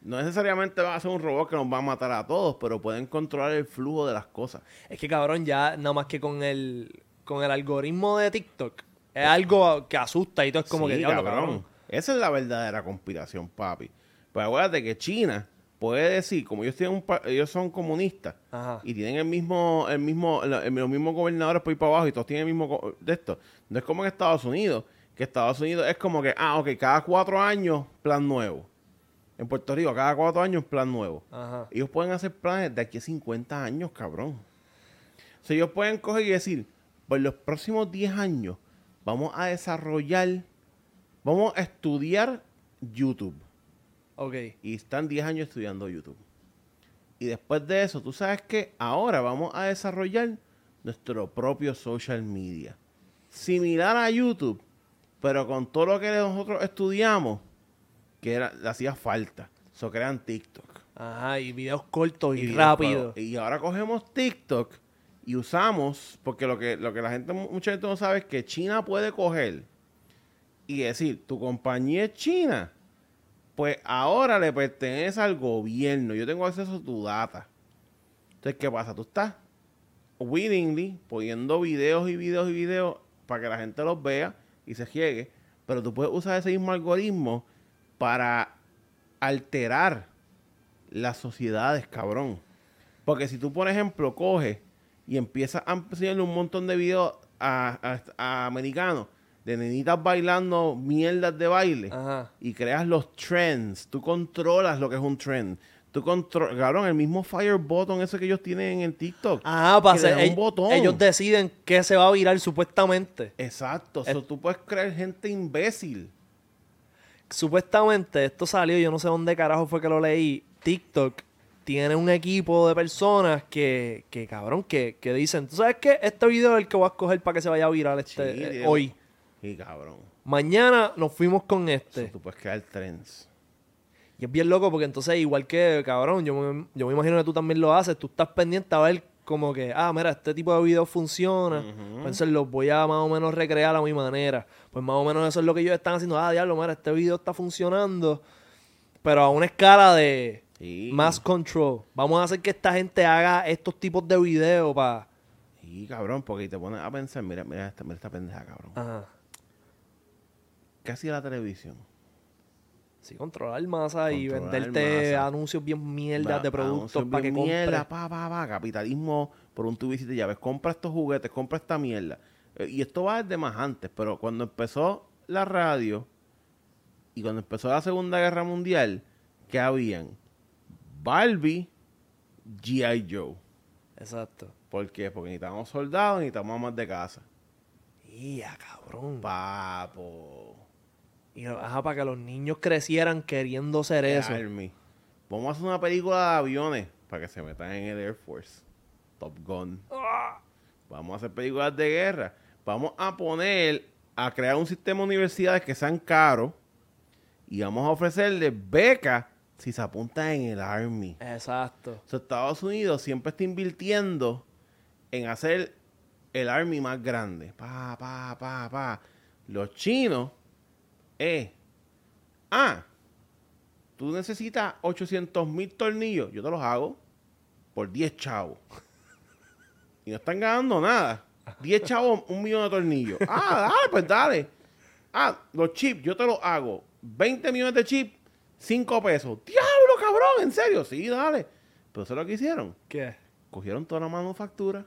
No necesariamente van a ser un robot que nos va a matar a todos, pero pueden controlar el flujo de las cosas. Es que cabrón, ya nada más que con el con el algoritmo de TikTok es algo que asusta y todo es como Sí, que diablo, cabrón. Esa es la verdadera conspiración, papi. Pues acuérdate que China puede decir, como ellos tienen un pa- ellos son comunistas Ajá. y tienen el mismo, el mismo, el- los mismos gobernadores por ir para abajo y todos tienen el mismo de esto. No es como en Estados Unidos, que Estados Unidos es como que, ah, ok, cada cuatro años, plan nuevo. En Puerto Rico, cada cuatro años, plan nuevo. Ajá. Ellos pueden hacer planes de aquí a 50 años, cabrón. O sea, ellos pueden coger y decir, por los próximos 10 años vamos a desarrollar, vamos a estudiar YouTube. Ok. Y están 10 años estudiando YouTube. Y después de eso, tú sabes que ahora vamos a desarrollar nuestro propio social media. Similar a YouTube, pero con todo lo que nosotros estudiamos, que era, le hacía falta. Eso crean TikTok. Ajá, y videos cortos y, videos rápidos. Y ahora cogemos TikTok y usamos, porque lo que, lo que la gente, mucha gente no sabe es que China puede coger y decir, tu compañía es china, pues ahora le pertenece al gobierno, yo tengo acceso a tu data. Entonces, ¿qué pasa? Tú estás willingly poniendo videos y videos y videos para que la gente los vea y se llegue, pero tú puedes usar ese mismo algoritmo para alterar las sociedades, cabrón. Porque si tú, por ejemplo, coges y empiezas a enseñarle un montón de videos a, a- a americanos de nenitas bailando mierdas de baile Ajá. y creas los trends, tú controlas lo que es un trend. Tú controlas, cabrón, el mismo fire button ese que ellos tienen en TikTok. Ajá, para hacer- un botón. ellos deciden qué se va a virar supuestamente. Exacto, Es- so, tú puedes crear gente imbécil. Supuestamente, esto salió, yo no sé dónde carajo fue que lo leí. TikTok tiene un equipo de personas que, que cabrón, que, que dicen, ¿tú sabes qué? Este video es el que voy a escoger para que se vaya a virar este, Sí, eh, hoy. Cabrón, Mañana nos fuimos con este. tú puedes crear trends. Y es bien loco porque entonces, igual que, cabrón, yo me, yo me imagino que tú también lo haces, tú estás pendiente a ver como que, ah, mira, este tipo de video funciona, pues entonces los voy a más o menos recrear a mi manera. Pues más o menos eso es lo que ellos están haciendo. Ah, diablo, mira, este video está funcionando, pero a una escala de Sí. más control. Vamos a hacer que esta gente haga estos tipos de videos para... Y cabrón, porque te pones a pensar, mira, mira esta, mira esta pendeja, cabrón. Ajá. ¿Qué hacía la televisión? Sí, controlar masa y Controlar venderte masa. anuncios bien mierdas de productos para que mierda, pa, pa, pa, capitalismo por un tubo y llaves. Compra estos juguetes, compra esta mierda. Eh, Y esto va desde más antes, pero cuando empezó la radio y cuando empezó la Segunda Guerra Mundial, ¿qué habían? Barbie, G.I. Joe. Exacto. ¿Por qué? Porque necesitábamos soldados, necesitábamos más de casa. Ya, cabrón. Papo. Y, ajá, para que los niños crecieran queriendo ser eso. Army. Vamos a hacer una película de aviones para que se metan en el Air Force. Top Gun. Vamos a hacer películas de guerra. Vamos a poner a crear un sistema de universidades que sean caros y vamos a ofrecerles becas si se apuntan en el Army. Exacto. O sea, Estados Unidos siempre está invirtiendo en hacer el Army más grande. Pa, pa, pa, pa. Los chinos, eh. Ah, tú necesitas 800 mil tornillos. Yo te los hago por 10 chavos. Y no están ganando nada. 10 chavos, un millón de tornillos. Ah, dale, pues dale. Ah, los chips, yo te los hago. 20 millones de chips, 5 pesos. ¡Diablo, cabrón! ¿En serio? Sí, dale. Pero eso es lo que hicieron. ¿Qué? Cogieron toda la manufactura.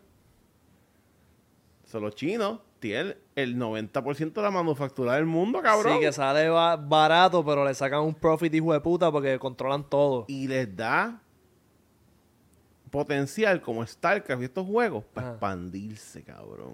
Son los chinos. Tienen el 90% de la manufactura del mundo, cabrón. Sí, que sale ba- barato, pero le sacan un profit hijo de puta porque controlan todo. Y les da potencial como StarCraft y estos juegos para expandirse, cabrón.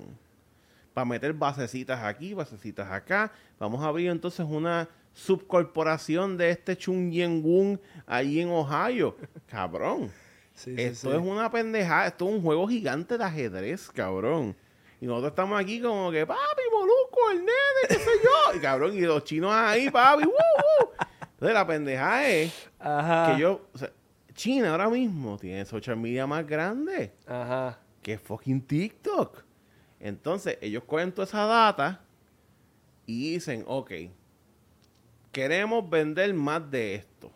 Para meter basecitas aquí, basecitas acá. Vamos a abrir entonces una subcorporación de este Chung Yen Wun ahí en Ohio. (laughs) Cabrón. Sí, sí, Esto sí. es una pendejada. Esto es un juego gigante de ajedrez, cabrón. Y nosotros estamos aquí como que, papi, Moluco, el nene, qué sé yo. Y cabrón, y los chinos ahí, papi, ¡woo, woo! Entonces la pendejada es Ajá. que yo, o sea, China ahora mismo tiene social media más grande Ajá. que fucking TikTok. Entonces, ellos cogen toda esa data y dicen, ok, queremos vender más de esto.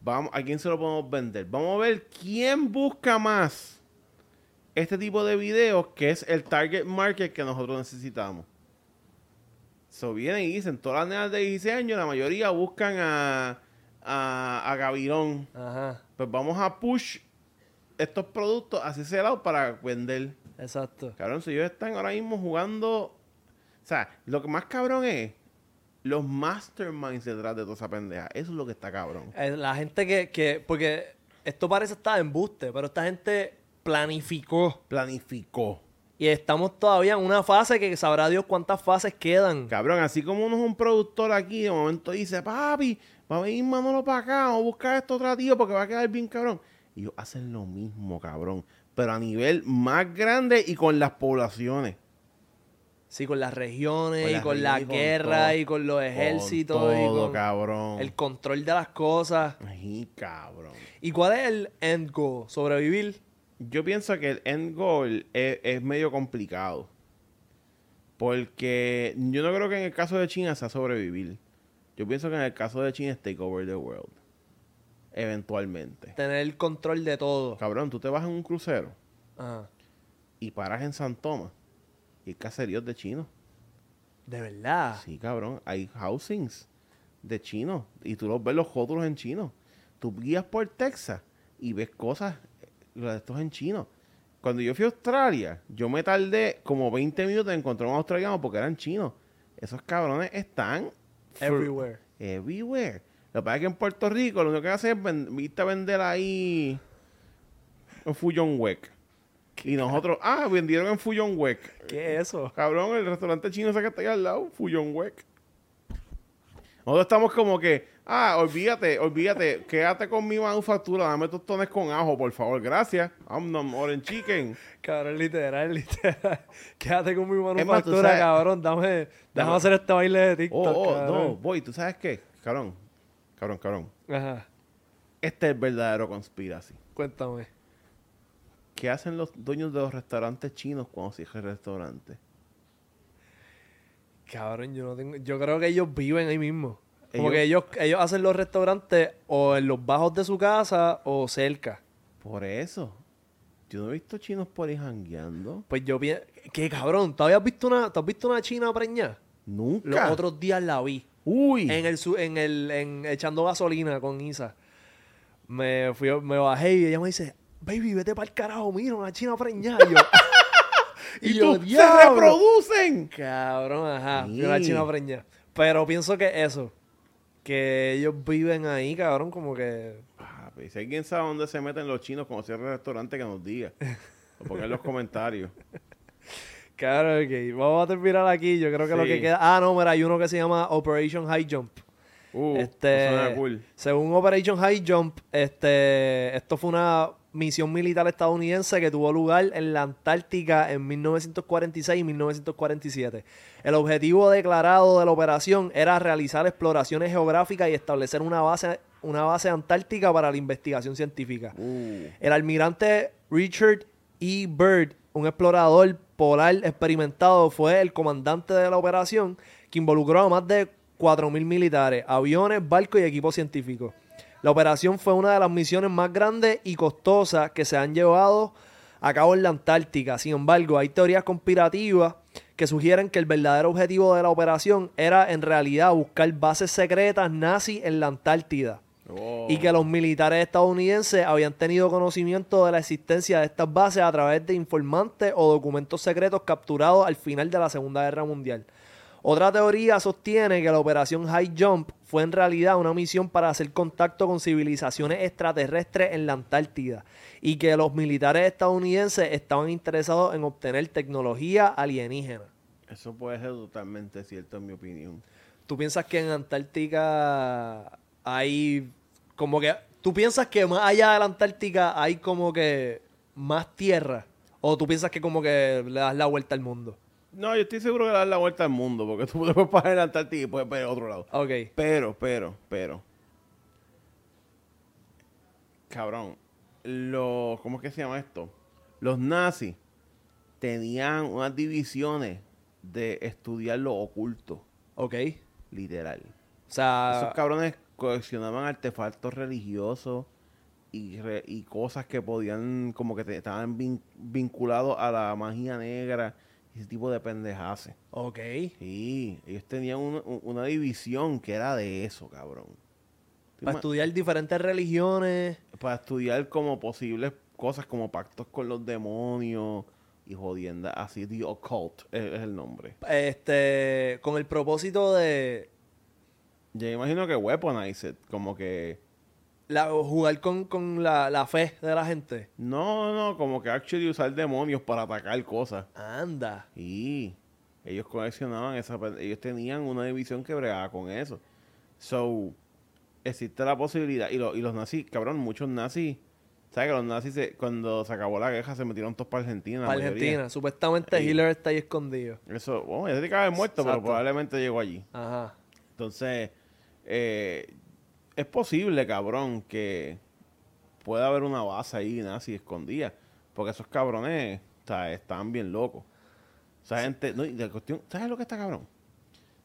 Vamos, ¿A quién se lo podemos vender? Vamos a ver quién busca más este tipo de videos que es el target market que nosotros necesitamos. So vienen y dicen, todas las nenas de 16 años, la mayoría buscan a, a, a Gavirón. Ajá. Pues vamos a push estos productos hacia ese lado para vender. Exacto. Cabrón, si ellos están ahora mismo jugando. O sea, lo que más cabrón es los masterminds detrás de toda esa pendeja. Eso es lo que está cabrón. Eh, La gente que, que, porque esto parece estar en embuste, pero esta gente planificó. Planificó. Y estamos todavía en una fase que sabrá Dios cuántas fases quedan. Cabrón, así como uno es un productor aquí, de momento dice, papi, va a venir Manolo para acá, vamos a buscar esto otra tío porque va a quedar bien cabrón. Y ellos hacen lo mismo, cabrón. Pero a nivel más grande y con las poblaciones. Sí, con las regiones Con y con la regiones y con guerra todo. y con los ejércitos Con y todo, con cabrón. el control de las cosas. Ay, cabrón. ¿Y cuál es el end goal? ¿Sobrevivir? Yo pienso que el end goal es, es medio complicado. Porque yo no creo que en el caso de China sea sobrevivir. Yo pienso que en el caso de China es take over the world. Eventualmente. Tener el control de todo. Cabrón, tú te vas en un crucero Ajá. y paras en San Tomás. Y hay caseríos de chinos. De verdad. Sí, cabrón. Hay housings de chinos. Y tú los ves los rótulos en chino. Tú guías por Texas y ves cosas eh, de estos en chino. Cuando yo fui a Australia, yo me tardé como 20 minutos en encontrar un australiano porque eran chinos. Esos cabrones están Everywhere. Everywhere. Lo que pasa es que en Puerto Rico lo único que hacen es ven- irte a vender ahí en Fuyon Wek. Y nosotros, ah, vendieron en Fuyon Wek. ¿Qué es eso? Cabrón, el restaurante chino ese que está ahí al lado, Fuyon Wek. Nosotros estamos como que, ah, olvídate, olvídate, quédate con mi manufactura, dame tostones con ajo, por favor, gracias. I'm nom orange chicken. Cabrón, literal, literal. (laughs) Quédate con mi más, manufactura, sabes- cabrón. Dame, déjame hacer este baile de Oh, TikTok, oh, cabrón. no, voy, ¿tú sabes qué? Cabrón, cabrón, cabrón. Ajá. Este es el verdadero conspiracy. Cuéntame. ¿Qué hacen los dueños de los restaurantes chinos cuando cierran el restaurante? Cabrón, yo no tengo... Yo creo que ellos viven ahí mismo. Como Ellos- que ellos, ellos hacen los restaurantes o en los bajos de su casa o cerca. Por eso. Yo no he visto chinos por ahí jangueando. Pues yo pienso... ¿Qué cabrón? ¿Tú habías visto una, ¿tú has visto una china preñada? Los Nunca. otros días la vi. Uy. En el, en el, en echando gasolina con Isa. Me fui, me bajé y ella me dice, baby, vete para el carajo, mira, una china preñada. Y yo, (laughs) y yo, tú, se reproducen. Cabrón, ajá. Sí. Una china preñada. Pero pienso que eso. Que ellos viven ahí, cabrón, como que. Papi, si alguien sabe dónde se meten los chinos cuando cierran el restaurante, que nos diga. O ponga en los comentarios. (laughs) Claro, ok. Vamos a terminar aquí. Yo creo que lo que queda. Ah, no, mira, hay uno que se llama Operation High Jump. Uh, este, eso cool. Según Operation High Jump, este, esto fue una misión militar estadounidense que tuvo lugar en la Antártica en 1946 y 1947. El objetivo declarado de la operación era realizar exploraciones geográficas y establecer una base, una base antártica para la investigación científica. Uh, El almirante Richard E. Byrd, un explorador polar experimentado, fue el comandante de la operación que involucró a más de 4.000 militares, aviones, barcos y equipos científicos. La operación fue una de las misiones más grandes y costosas que se han llevado a cabo en la Antártica. Sin embargo, hay teorías conspirativas que sugieren que el verdadero objetivo de la operación era en realidad buscar bases secretas nazis en la Antártida oh. y que los militares estadounidenses habían tenido conocimiento de la existencia de estas bases a través de informantes o documentos secretos capturados al final de la Segunda Guerra Mundial. Otra teoría sostiene que la operación High Jump fue en realidad una misión para hacer contacto con civilizaciones extraterrestres en la Antártida y que los militares estadounidenses estaban interesados en obtener tecnología alienígena. Eso puede ser totalmente cierto en mi opinión. ¿Tú piensas que en Antártica hay como que... ¿Tú piensas que más allá de la Antártica hay como que más tierra? ¿O tú piensas que como que le das la vuelta al mundo? No, yo estoy seguro que le das la vuelta al mundo, porque tú (laughs) puedes pasar en la Antártida y puedes ver otro lado. Ok. Pero, pero, pero. Cabrón. Los, ¿Cómo es que se llama esto? Los nazis tenían unas divisiones de estudiar lo oculto, Ok. literal. O sea... Esos cabrones coleccionaban artefactos religiosos y, re- y cosas que podían, como que te- estaban vin- vinculados a la magia negra ese tipo de pendejaces. Ok. Sí, ellos tenían un- un- una división que era de eso, cabrón. ¿Te Para estudiar diferentes religiones. para estudiar como posibles cosas como pactos con los demonios y jodiendas así, The Occult es, es el nombre. Este... Con el propósito de... Yo imagino que Weaponized, como que... la- jugar con, con la, la fe de la gente. No, no, como que actually usar demonios para atacar cosas. Anda. Y ellos coleccionaban esa... Ellos tenían una división que bregaba con eso. So, existe la posibilidad. Y, lo- y los nazis, cabrón, muchos nazis... ¿Sabes que los nazis, se- cuando se acabó la guerra, se metieron todos para Argentina? Para mayoría? Argentina. Supuestamente Sí. Hitler está ahí escondido. Eso, bueno, ya tiene que haber muerto, pero probablemente llegó allí. Ajá. Entonces, eh, es posible, cabrón, que pueda haber una base ahí nazi escondida. Porque esos cabrones o sea, están bien locos. O sea, gente, no, y la cuestión, ¿sabes lo que está cabrón?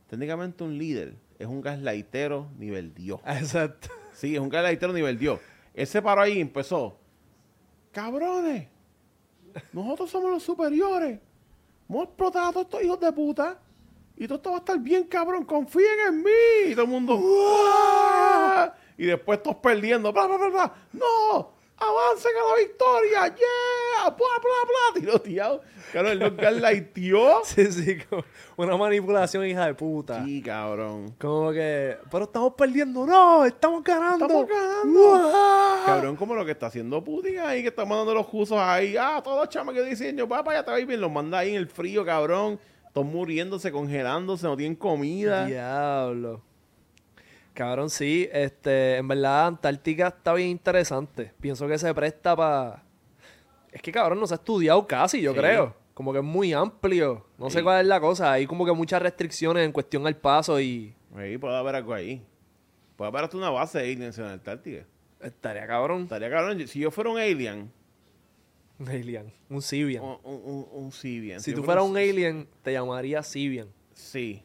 Técnicamente un líder es un gaslightero nivel Dios. (laughs) Exacto. Sí, es un gaslightero nivel Dios. Él se paró ahí y empezó. Cabrones, nosotros somos los superiores. Vamos a explotar a todos estos hijos de puta. Y todo esto va a estar bien, cabrón. Confíen en mí. Y todo el mundo. Y después todos perdiendo. Bla, bla, bla, bla. ¡No! ¡Avancen a la victoria! ¡Yeah! ¡Bla, bla, bla! Tiroteado. Claro, él nos gaslighteó. (laughs) Sí, sí, como una manipulación hija de puta. Sí, cabrón. Como que, pero estamos perdiendo, no, estamos ganando. Estamos ganando. ¡Uah! Cabrón, como lo que está haciendo Putin ahí, que está mandando los rusos ahí. Ah, todos los chamas que dicen, yo, papá, ya te va bien. Los manda ahí en el frío, cabrón. Todos muriéndose, congelándose, no tienen comida. Diablo. Cabrón, sí, este, en verdad Antártica está bien interesante. Pienso que se presta para... Es que cabrón, no se ha estudiado casi, yo Sí. creo. Como que es muy amplio. No sé Sí. cuál es la cosa. Hay como que muchas restricciones en cuestión al paso y... Ahí puede haber algo ahí. Puede haber hasta una base de aliens en Antártica. Estaría cabrón. Estaría cabrón. Si yo fuera un alien, Un alien. Un Sibian. Un, un, un, un Sibian. si yo tú fuera fueras un alien, te llamaría Sibian. Sí.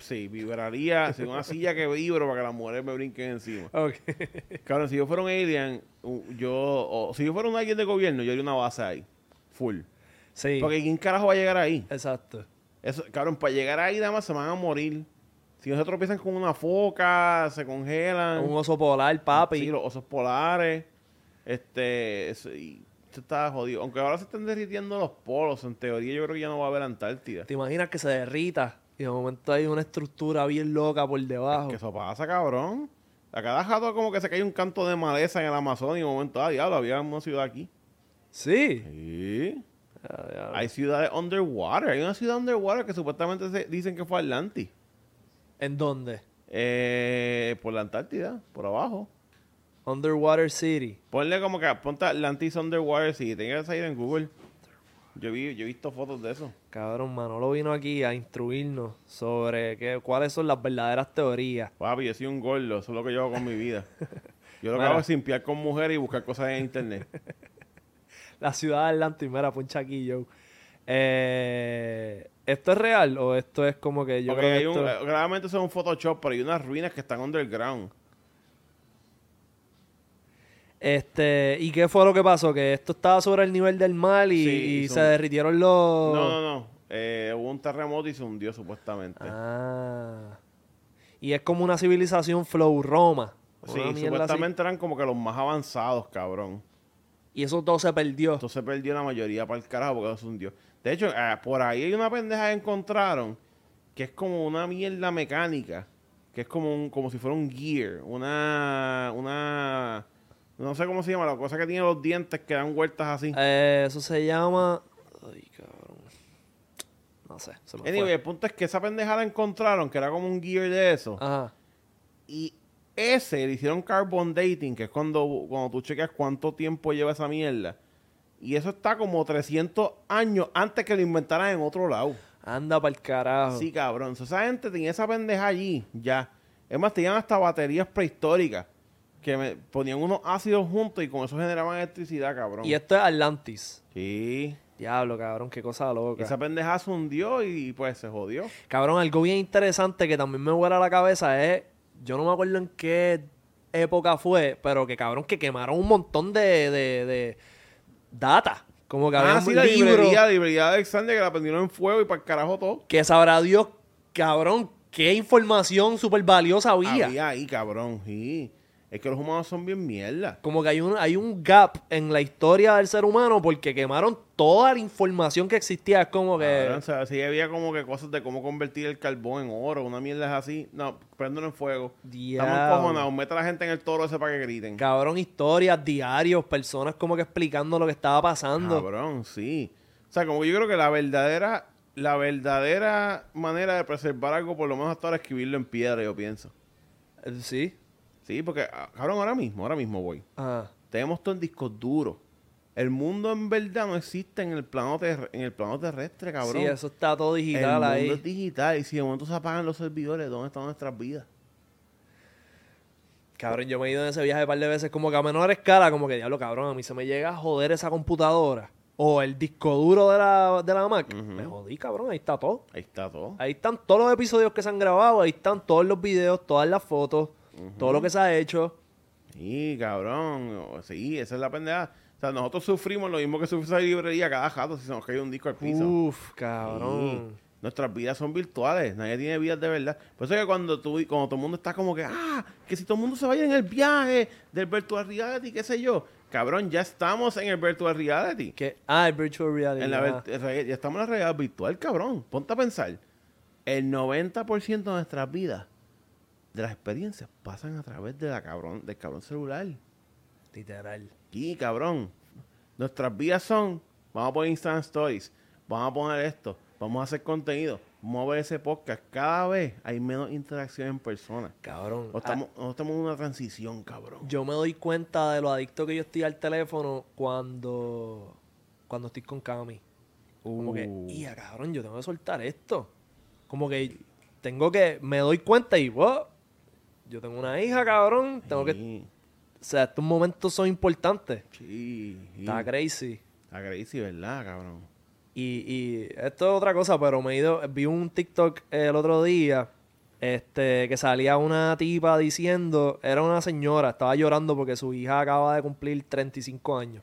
Sí, vibraría. Si una silla que vibro para que las mujeres me brinquen encima. Ok. Cabrón, si yo fuera un alien, yo. O, si yo fuera un alguien de gobierno, yo haría una base ahí. Full. sí. Porque ¿quién carajo va a llegar ahí? Exacto. Eso, cabrón, para llegar ahí nada más se van a morir. Si no se tropiezan con una foca, se congelan. Un oso polar, papi. Sí, los osos polares. Este. eso- y esto está jodido. Aunque ahora se están derritiendo los polos, en teoría yo creo que ya no va a haber Antártida. ¿Te imaginas que se derrita y de momento hay una estructura bien loca por debajo? Que eso pasa, cabrón. A cada jato como que se cae un canto de maleza en el Amazonas y de momento, ah, diablo, había una ciudad aquí. Sí. Sí. Hay ciudades underwater. Hay una ciudad underwater que supuestamente se- dicen que fue Atlantis. ¿En dónde? Eh, por la Antártida, por abajo. Underwater City. Ponle como que ponte Atlantis Underwater si tengas que salir en Google. Yo vi, yo he visto fotos de eso. Cabrón, Manolo vino aquí a instruirnos sobre qué, cuáles son las verdaderas teorías. Papi, yo soy un gordo, eso es lo que yo hago con mi vida. (laughs) Yo lo que hago es simpiar con mujeres y buscar cosas en internet. (laughs) La ciudad de Atlantis, mira, puncha aquí, Joe. Eh, ¿Esto es real o esto es como que yo Porque creo que hay un, eh, claramente es un Photoshop, pero hay unas ruinas que están underground. Este, ¿y qué fue lo que pasó? Que esto estaba sobre el nivel del mar y, Sí, y son- se derritieron los... No, no, no. Eh, hubo un terremoto y se hundió supuestamente. Ah. Y es como una civilización flow Roma. sí, así. supuestamente eran como que los más avanzados, cabrón. Y eso todo se perdió. Entonces perdió la mayoría para el carajo porque se hundió. De hecho, eh, por ahí hay una pendeja que encontraron que es como una mierda mecánica. Que es como un, como si fuera un gear. Una. Una. No sé cómo se llama, la cosa que tiene los dientes que dan vueltas así. Eh, eso se llama... Ay, cabrón. No sé, se me Anyway, fue. el punto es que esa pendeja la encontraron, que era como un gear de eso. Ajá. Y ese le hicieron carbon dating, que es cuando, cuando tú chequeas cuánto tiempo lleva esa mierda. Y eso está como 300 años antes que lo inventaran en otro lado. Anda para el carajo. Sí, cabrón. Esa gente tenía esa pendeja allí, ya. Es más, tenían hasta baterías prehistóricas que me ponían unos ácidos juntos y con eso generaban electricidad, cabrón. Y esto es Atlantis. Sí. Diablo, cabrón, qué cosa loca. Esa pendeja se hundió y pues se jodió. Cabrón, algo bien interesante que también me vuela la cabeza es, yo no me acuerdo en qué época fue, pero que cabrón, que quemaron un montón de, de, de data. Como que había Ah, un sí, la libro librería, la librería de Alexandria que la prendieron en fuego y para el carajo todo. que sabrá Dios, cabrón, qué información súper valiosa había. Había ahí, cabrón. Sí. Es que los humanos son bien mierda. Como que hay un, hay un gap en la historia del ser humano porque quemaron toda la información que existía. Es como que... O sea, sí había como que cosas de cómo convertir el carbón en oro, una mierda es así. No, préndelo en fuego. Estamos Diablo. encojonados. Mete a la gente en el toro ese para que griten. Cabrón, historias, diarios, personas como que explicando lo que estaba pasando. Cabrón, sí. O sea, como yo creo que la verdadera, la verdadera manera de preservar algo, por lo menos hasta ahora, es escribirlo en piedra, yo pienso. Eh, Sí. Sí, porque, ah, cabrón, ahora mismo, ahora mismo voy. Ajá. Tenemos todo en discos duros. El mundo en verdad no existe en el plano, ter- en el plano terrestre, cabrón. Sí, eso está todo el digital mundo ahí. es digital. Y si de momento se apagan los servidores, ¿dónde están nuestras vidas? Cabrón, yo me he ido en ese viaje un par de veces como que a menor escala, como que diablo, cabrón, a mí se me llega a joder esa computadora. O el disco duro de la, de la Mac. Me jodí, cabrón, ahí está todo. Ahí está todo. Ahí están todos los episodios que se han grabado, ahí están todos los videos, todas las fotos, todo lo que se ha hecho. Sí, cabrón. Sí, esa es la pendeja. O sea, nosotros sufrimos lo mismo que sufre esa librería cada jato si se nos cae un disco al piso. Uf, cabrón. Sí. Nuestras vidas son virtuales, nadie tiene vidas de verdad. Por eso es que cuando, tú, cuando todo el mundo está como que, ah, que si todo el mundo se vaya en el viaje del virtual reality, qué sé yo, cabrón, ya estamos en el virtual reality. Que, ah, el virtual reality. En la ya estamos en la realidad virtual, cabrón. Ponte a pensar, el 90% de nuestras vidas, de las experiencias, pasan a través de la cabrón, del cabrón celular. Literal. Y cabrón, nuestras vidas son, vamos a poner Instagram Stories, vamos a poner esto, vamos a hacer contenido, vamos a ver ese podcast. Cada vez hay menos interacción en persona. Cabrón. O estamos, o estamos en una transición, cabrón. Yo me doy cuenta de lo adicto que yo estoy al teléfono cuando, cuando estoy con Cami. Como que, Uh. ya cabrón, yo tengo que soltar esto. Como que tengo que, me doy cuenta y, wow, yo tengo una hija, cabrón, tengo que. O sea, estos momentos son importantes. Sí. sí. Está crazy. Está crazy, ¿verdad, cabrón? Y, y esto es otra cosa, pero me he ido, vi un TikTok el otro día, este, que salía una tipa diciendo, era una señora, estaba llorando porque su hija acaba de cumplir 35 años.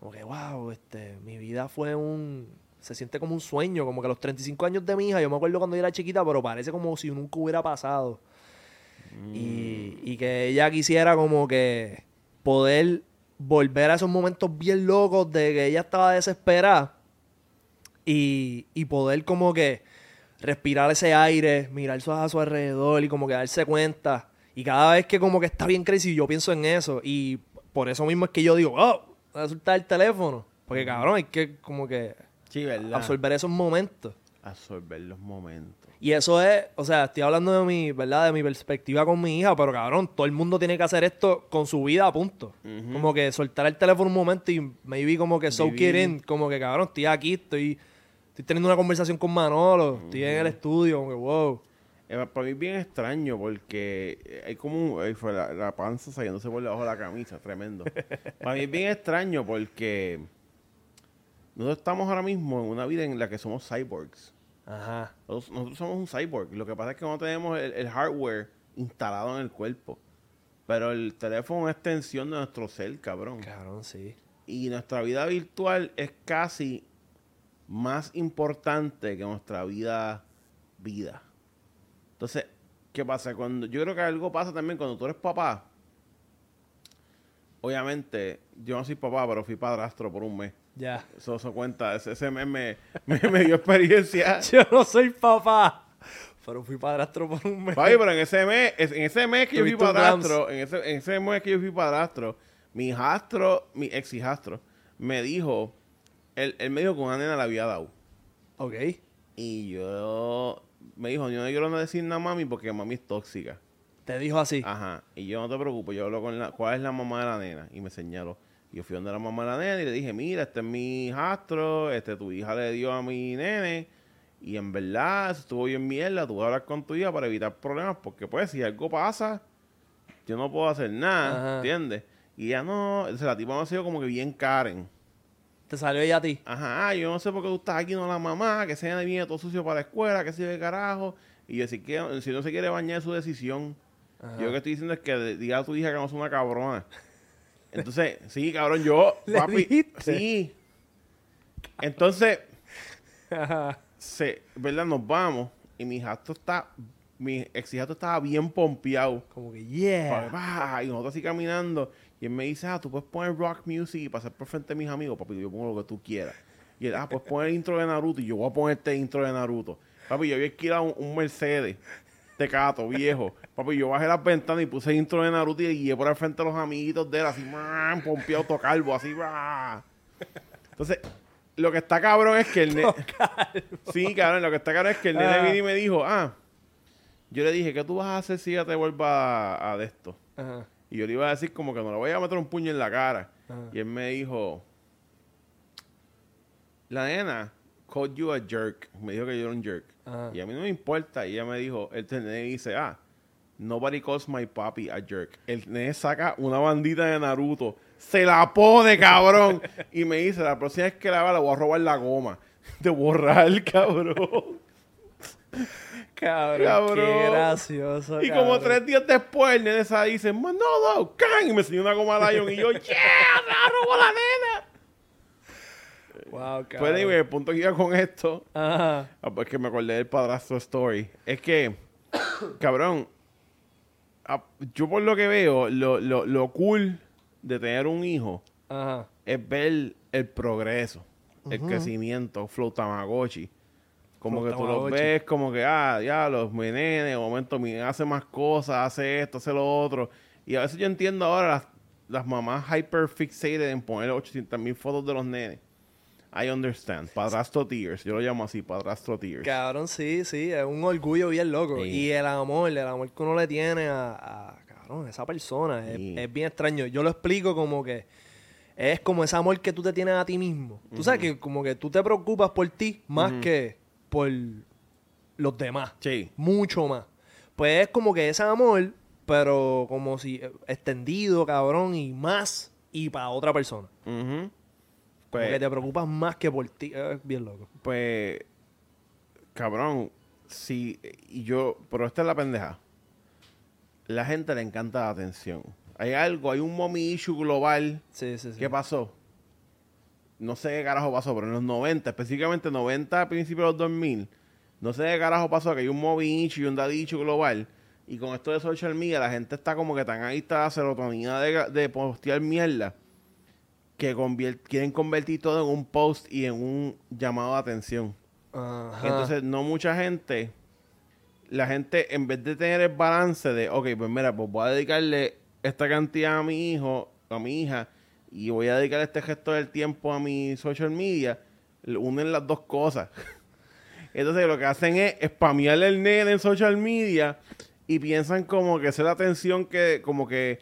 Como que, wow, este, mi vida fue un, se siente como un sueño, como que los 35 años de mi hija, yo me acuerdo cuando yo era chiquita, pero parece como si nunca hubiera pasado. Y, y que ella quisiera como que poder volver a esos momentos bien locos de que ella estaba desesperada y, y poder como que respirar ese aire, mirar a su alrededor y como que darse cuenta. Y cada vez que como que está bien crazy, yo pienso en eso. Y por eso mismo es que yo digo, oh, voy a soltar el teléfono. Porque cabrón, hay que como que Sí, absorber esos momentos. Absorber los momentos. Y eso es, o sea, estoy hablando de mi, ¿verdad? De mi perspectiva con mi hija, pero cabrón, todo el mundo tiene que hacer esto con su vida a punto. Como que soltar el teléfono un momento y maybe como que Vivir. in, como que cabrón, estoy aquí, estoy, estoy teniendo una conversación con Manolo, estoy en el estudio, como que wow. Eh, para mí es bien extraño porque hay como fue la, la panza saliéndose por debajo de la camisa, tremendo. (laughs) para mí es bien extraño porque nosotros estamos ahora mismo en una vida en la que somos cyborgs. Ajá. Nosotros, nosotros somos un cyborg. Lo que pasa es que no tenemos el, el hardware instalado en el cuerpo. Pero el teléfono es una extensión de nuestro ser, cabrón. Cabrón, sí. Y nuestra vida virtual es casi más importante que nuestra vida vida. Entonces, ¿qué pasa? Cuando yo creo que algo pasa también cuando tú eres papá. Obviamente, yo no soy papá, pero fui padrastro por un mes. Ya. Eso, eso cuenta. Ese, ese mes me, dio experiencia. (laughs) Yo no soy papá, pero fui padrastro por un mes. Papi, pero en ese mes, es- en ese mes que yo fui padrastro, en ese, en ese mes que yo fui padrastro, mi hijastro, mi ex hijastro, me dijo, él, él me dijo que una nena le había dado. Ok. Y yo, me dijo, yo no quiero no decir nada a mami porque mami es tóxica. Te dijo así. Ajá. Y yo no te preocupes, yo hablo con la, ¿cuál es la mamá de la nena? Y me señaló. Y yo fui donde la mamá de la nena y le dije, mira, este es mi hijastro, este tu hija le dio a mi nene. Y en verdad, eso estuvo bien mierda, tú vas a hablar con tu hija para evitar problemas, porque pues si algo pasa, yo no puedo hacer nada, Ajá. ¿entiendes? Y ya no, o sea, la tipa me ha sido como que bien Karen. Te salió ella a ti. Ajá, yo no sé por qué tú estás aquí, no la mamá, que se viene todo sucio para la escuela, que se de carajo. Y yo, si, que, si no se quiere bañar, es su decisión. Ajá. Yo lo que estoy diciendo es que diga a tu hija que no es una cabrona. Entonces, sí, cabrón, yo, (laughs) ¿Le papi, dijiste? sí. Entonces, se, ¿verdad? Nos vamos y mi hijastro está, mi ex hijastro estaba bien pompeado. Como que, yeah. pa, Y nosotros así caminando. Y él me dice, ah, tú puedes poner rock music y pasar por frente de mis amigos, papi. Yo pongo lo que tú quieras. Y él, ah, puedes poner el intro de Naruto. Y yo voy a poner este intro de Naruto. Papi, yo había alquilado un, un Mercedes. Tecato, viejo. Papi, yo bajé las ventanas y puse intro de Naruto y guié por el frente de los amiguitos de él, así, man, pompeado, tocalvo, así, bah. Entonces, lo que está cabrón es que el nene. Sí, cabrón, lo que está cabrón es que el nene Ah. vino y me dijo, ah, yo le dije, ¿qué tú vas a hacer si ella te vuelva a, a de esto? Ajá. Y yo le iba a decir como que no le voy a meter un puño en la cara. Ajá. Y él me dijo, la nena called you a jerk. Me dijo que yo era un jerk. Ajá. Y a mí no me importa. Y ella me dijo, el nene dice, ah, nobody calls my papi a jerk. El nene saca una bandita de Naruto. Se la pone, cabrón. y me dice, la próxima vez que la vea, le voy a robar la goma. (laughs) De borrar, cabrón. Cabrón, Cabrón. qué gracioso. Y como tres días después, el nene se dice, Manolo, can. Y me enseñó una goma Lion. Y yo, yeah, me la robó la nena. Wow, cabrón. Pues anyway, el punto que iba con esto, Ajá. ah, pues que me acordé del padrastro story, es que, (coughs) cabrón, yo por lo que veo, lo, lo, lo cool de tener un hijo Ajá. es ver el progreso, el crecimiento, flow tamagotchi. Como Flow que tú los ves como que, ah, ya, los mi nene, de momento mi hace más cosas, hace esto, hace lo otro. Y a veces yo entiendo ahora las, las mamás hyper fixated en poner 800 mil fotos de los nenes. I understand. Padrastro tears. Yo lo llamo así, padrastro tears. Cabrón, sí, sí, es un orgullo bien loco. Sí. Y el amor, el amor que uno le tiene a, a, cabrón, esa persona, es, Sí. es bien extraño. Yo lo explico como que es como ese amor que tú te tienes a ti mismo. Tú sabes que como que tú te preocupas por ti más que por los demás. Sí. Mucho más. Pues es como que ese amor pero como si eh, extendido, cabrón, y más, y para otra persona. Ujú. Como que Pues, te preocupas más que por ti. Es bien loco. pues, cabrón, si, y yo, pero esta es la pendeja. La gente le encanta la atención. Hay algo, hay un mommy issue global. Sí, sí, sí. ¿Qué pasó? No sé qué carajo pasó, pero en los 90, específicamente 90 a principios de los 2000, no sé qué carajo pasó, que hay un mommy issue y un daddy issue global. Y con esto de social media, la gente está como que tan ahí está la serotonina de, de postear mierda que quieren convertir todo en un post y en un llamado de atención. Ajá. Entonces, no mucha gente, la gente, en vez de tener el balance de, ok, pues mira, pues voy a dedicarle esta cantidad a mi hijo, a mi hija, y voy a dedicar este gesto del tiempo a mi social media, unen las dos cosas. (laughs) Entonces, lo que hacen es spamearle el nene en social media y piensan como que es la atención que, como que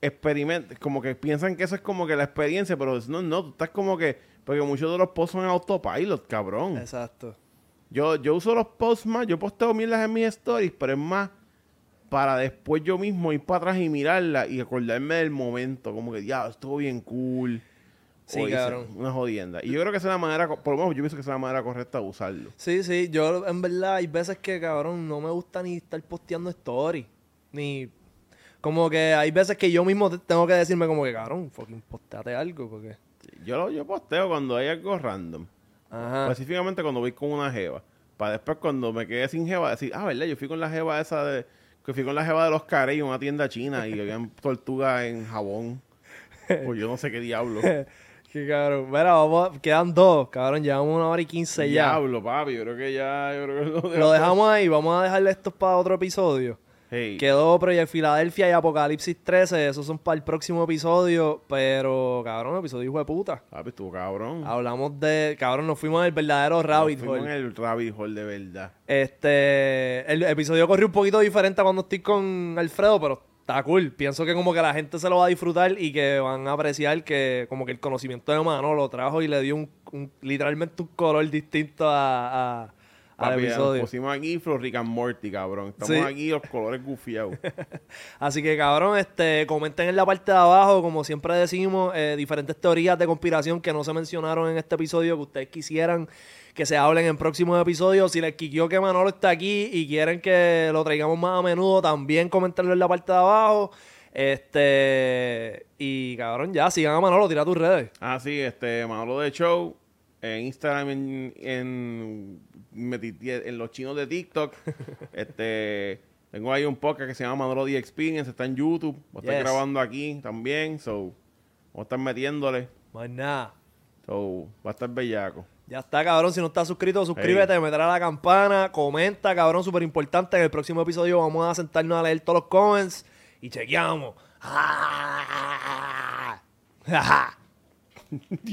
experimenta, como que piensan que eso es como que la experiencia, pero no, no, tú estás como que, porque muchos de los posts son autopilot, cabrón. Exacto. Yo, yo uso los posts más, yo posteo mierdas en mis stories, pero es más para después yo mismo ir para atrás y mirarla y acordarme del momento, como que ya, estuvo bien cool. Sí, O cabrón. Una jodienda. Y yo creo que esa es la manera, por lo menos yo pienso que esa es la manera correcta de usarlo. Sí, sí, yo en verdad hay veces que, cabrón, no me gusta ni estar posteando stories. Ni. Como que hay veces que yo mismo te- tengo que decirme, como que, cabrón, fucking posteate algo, porque. Yo, lo- yo posteo cuando hay algo random. Ajá. Específicamente cuando voy con una jeva. Para después cuando me quedé sin jeva decir, ah, ¿verdad? Yo fui con la jeva esa de... Que fui con la jeva de los Carey, una tienda china, y habían (laughs) tortugas en jabón. Pues yo no sé qué diablo. (laughs) Qué cabrón. Mira, vamos, a- quedan dos, cabrón, llevamos una hora y quince ya. Diablo, papi. Yo creo que ya... Yo creo que Lo dejamos ahí, vamos a dejarle estos para otro episodio. Hey, Quedó Project Filadelfia y Apocalipsis 13, esos son para el próximo episodio, pero, cabrón, episodio hijo de puta. papi, estuvo cabrón. Hablamos de, cabrón, nos fuimos al verdadero rabbit Fuimos hole. en el rabbit hole de verdad. Este, el episodio corrió un poquito diferente a cuando estoy con Alfredo, pero está cool. Pienso que como que la gente se lo va a disfrutar y que van a apreciar que como que el conocimiento de Manolo lo trajo y le dio un, un- literalmente un color distinto a, a- al Papi, nos episodio. pusimos aquí Flo Rick and Morty, cabrón. Estamos Sí. aquí los colores gufiados. (laughs) Así que cabrón, este, comenten en la parte de abajo, como siempre decimos, eh, diferentes teorías de conspiración que no se mencionaron en este episodio que ustedes quisieran que se hablen en próximos episodios. Si les quiqueó que Manolo está aquí y quieren que lo traigamos más a menudo, también comentarlo en la parte de abajo. Este, y cabrón, ya, sigan a Manolo, tira tus redes. ah, sí, este, Manolo de Show. En Instagram, en, en, los chinos de TikTok. (laughs) este, tengo ahí un podcast que se llama Manolo The Experience. Está en YouTube. Voy a estar Yes. grabando aquí también. So, voy a estar metiéndole. Más nada. So, va a estar bellaco. Ya está, cabrón. Si no estás suscrito, suscríbete, meter a la campana, comenta, cabrón, súper importante. En el próximo episodio vamos a sentarnos a leer todos los comments y chequeamos. (laughs) (laughs)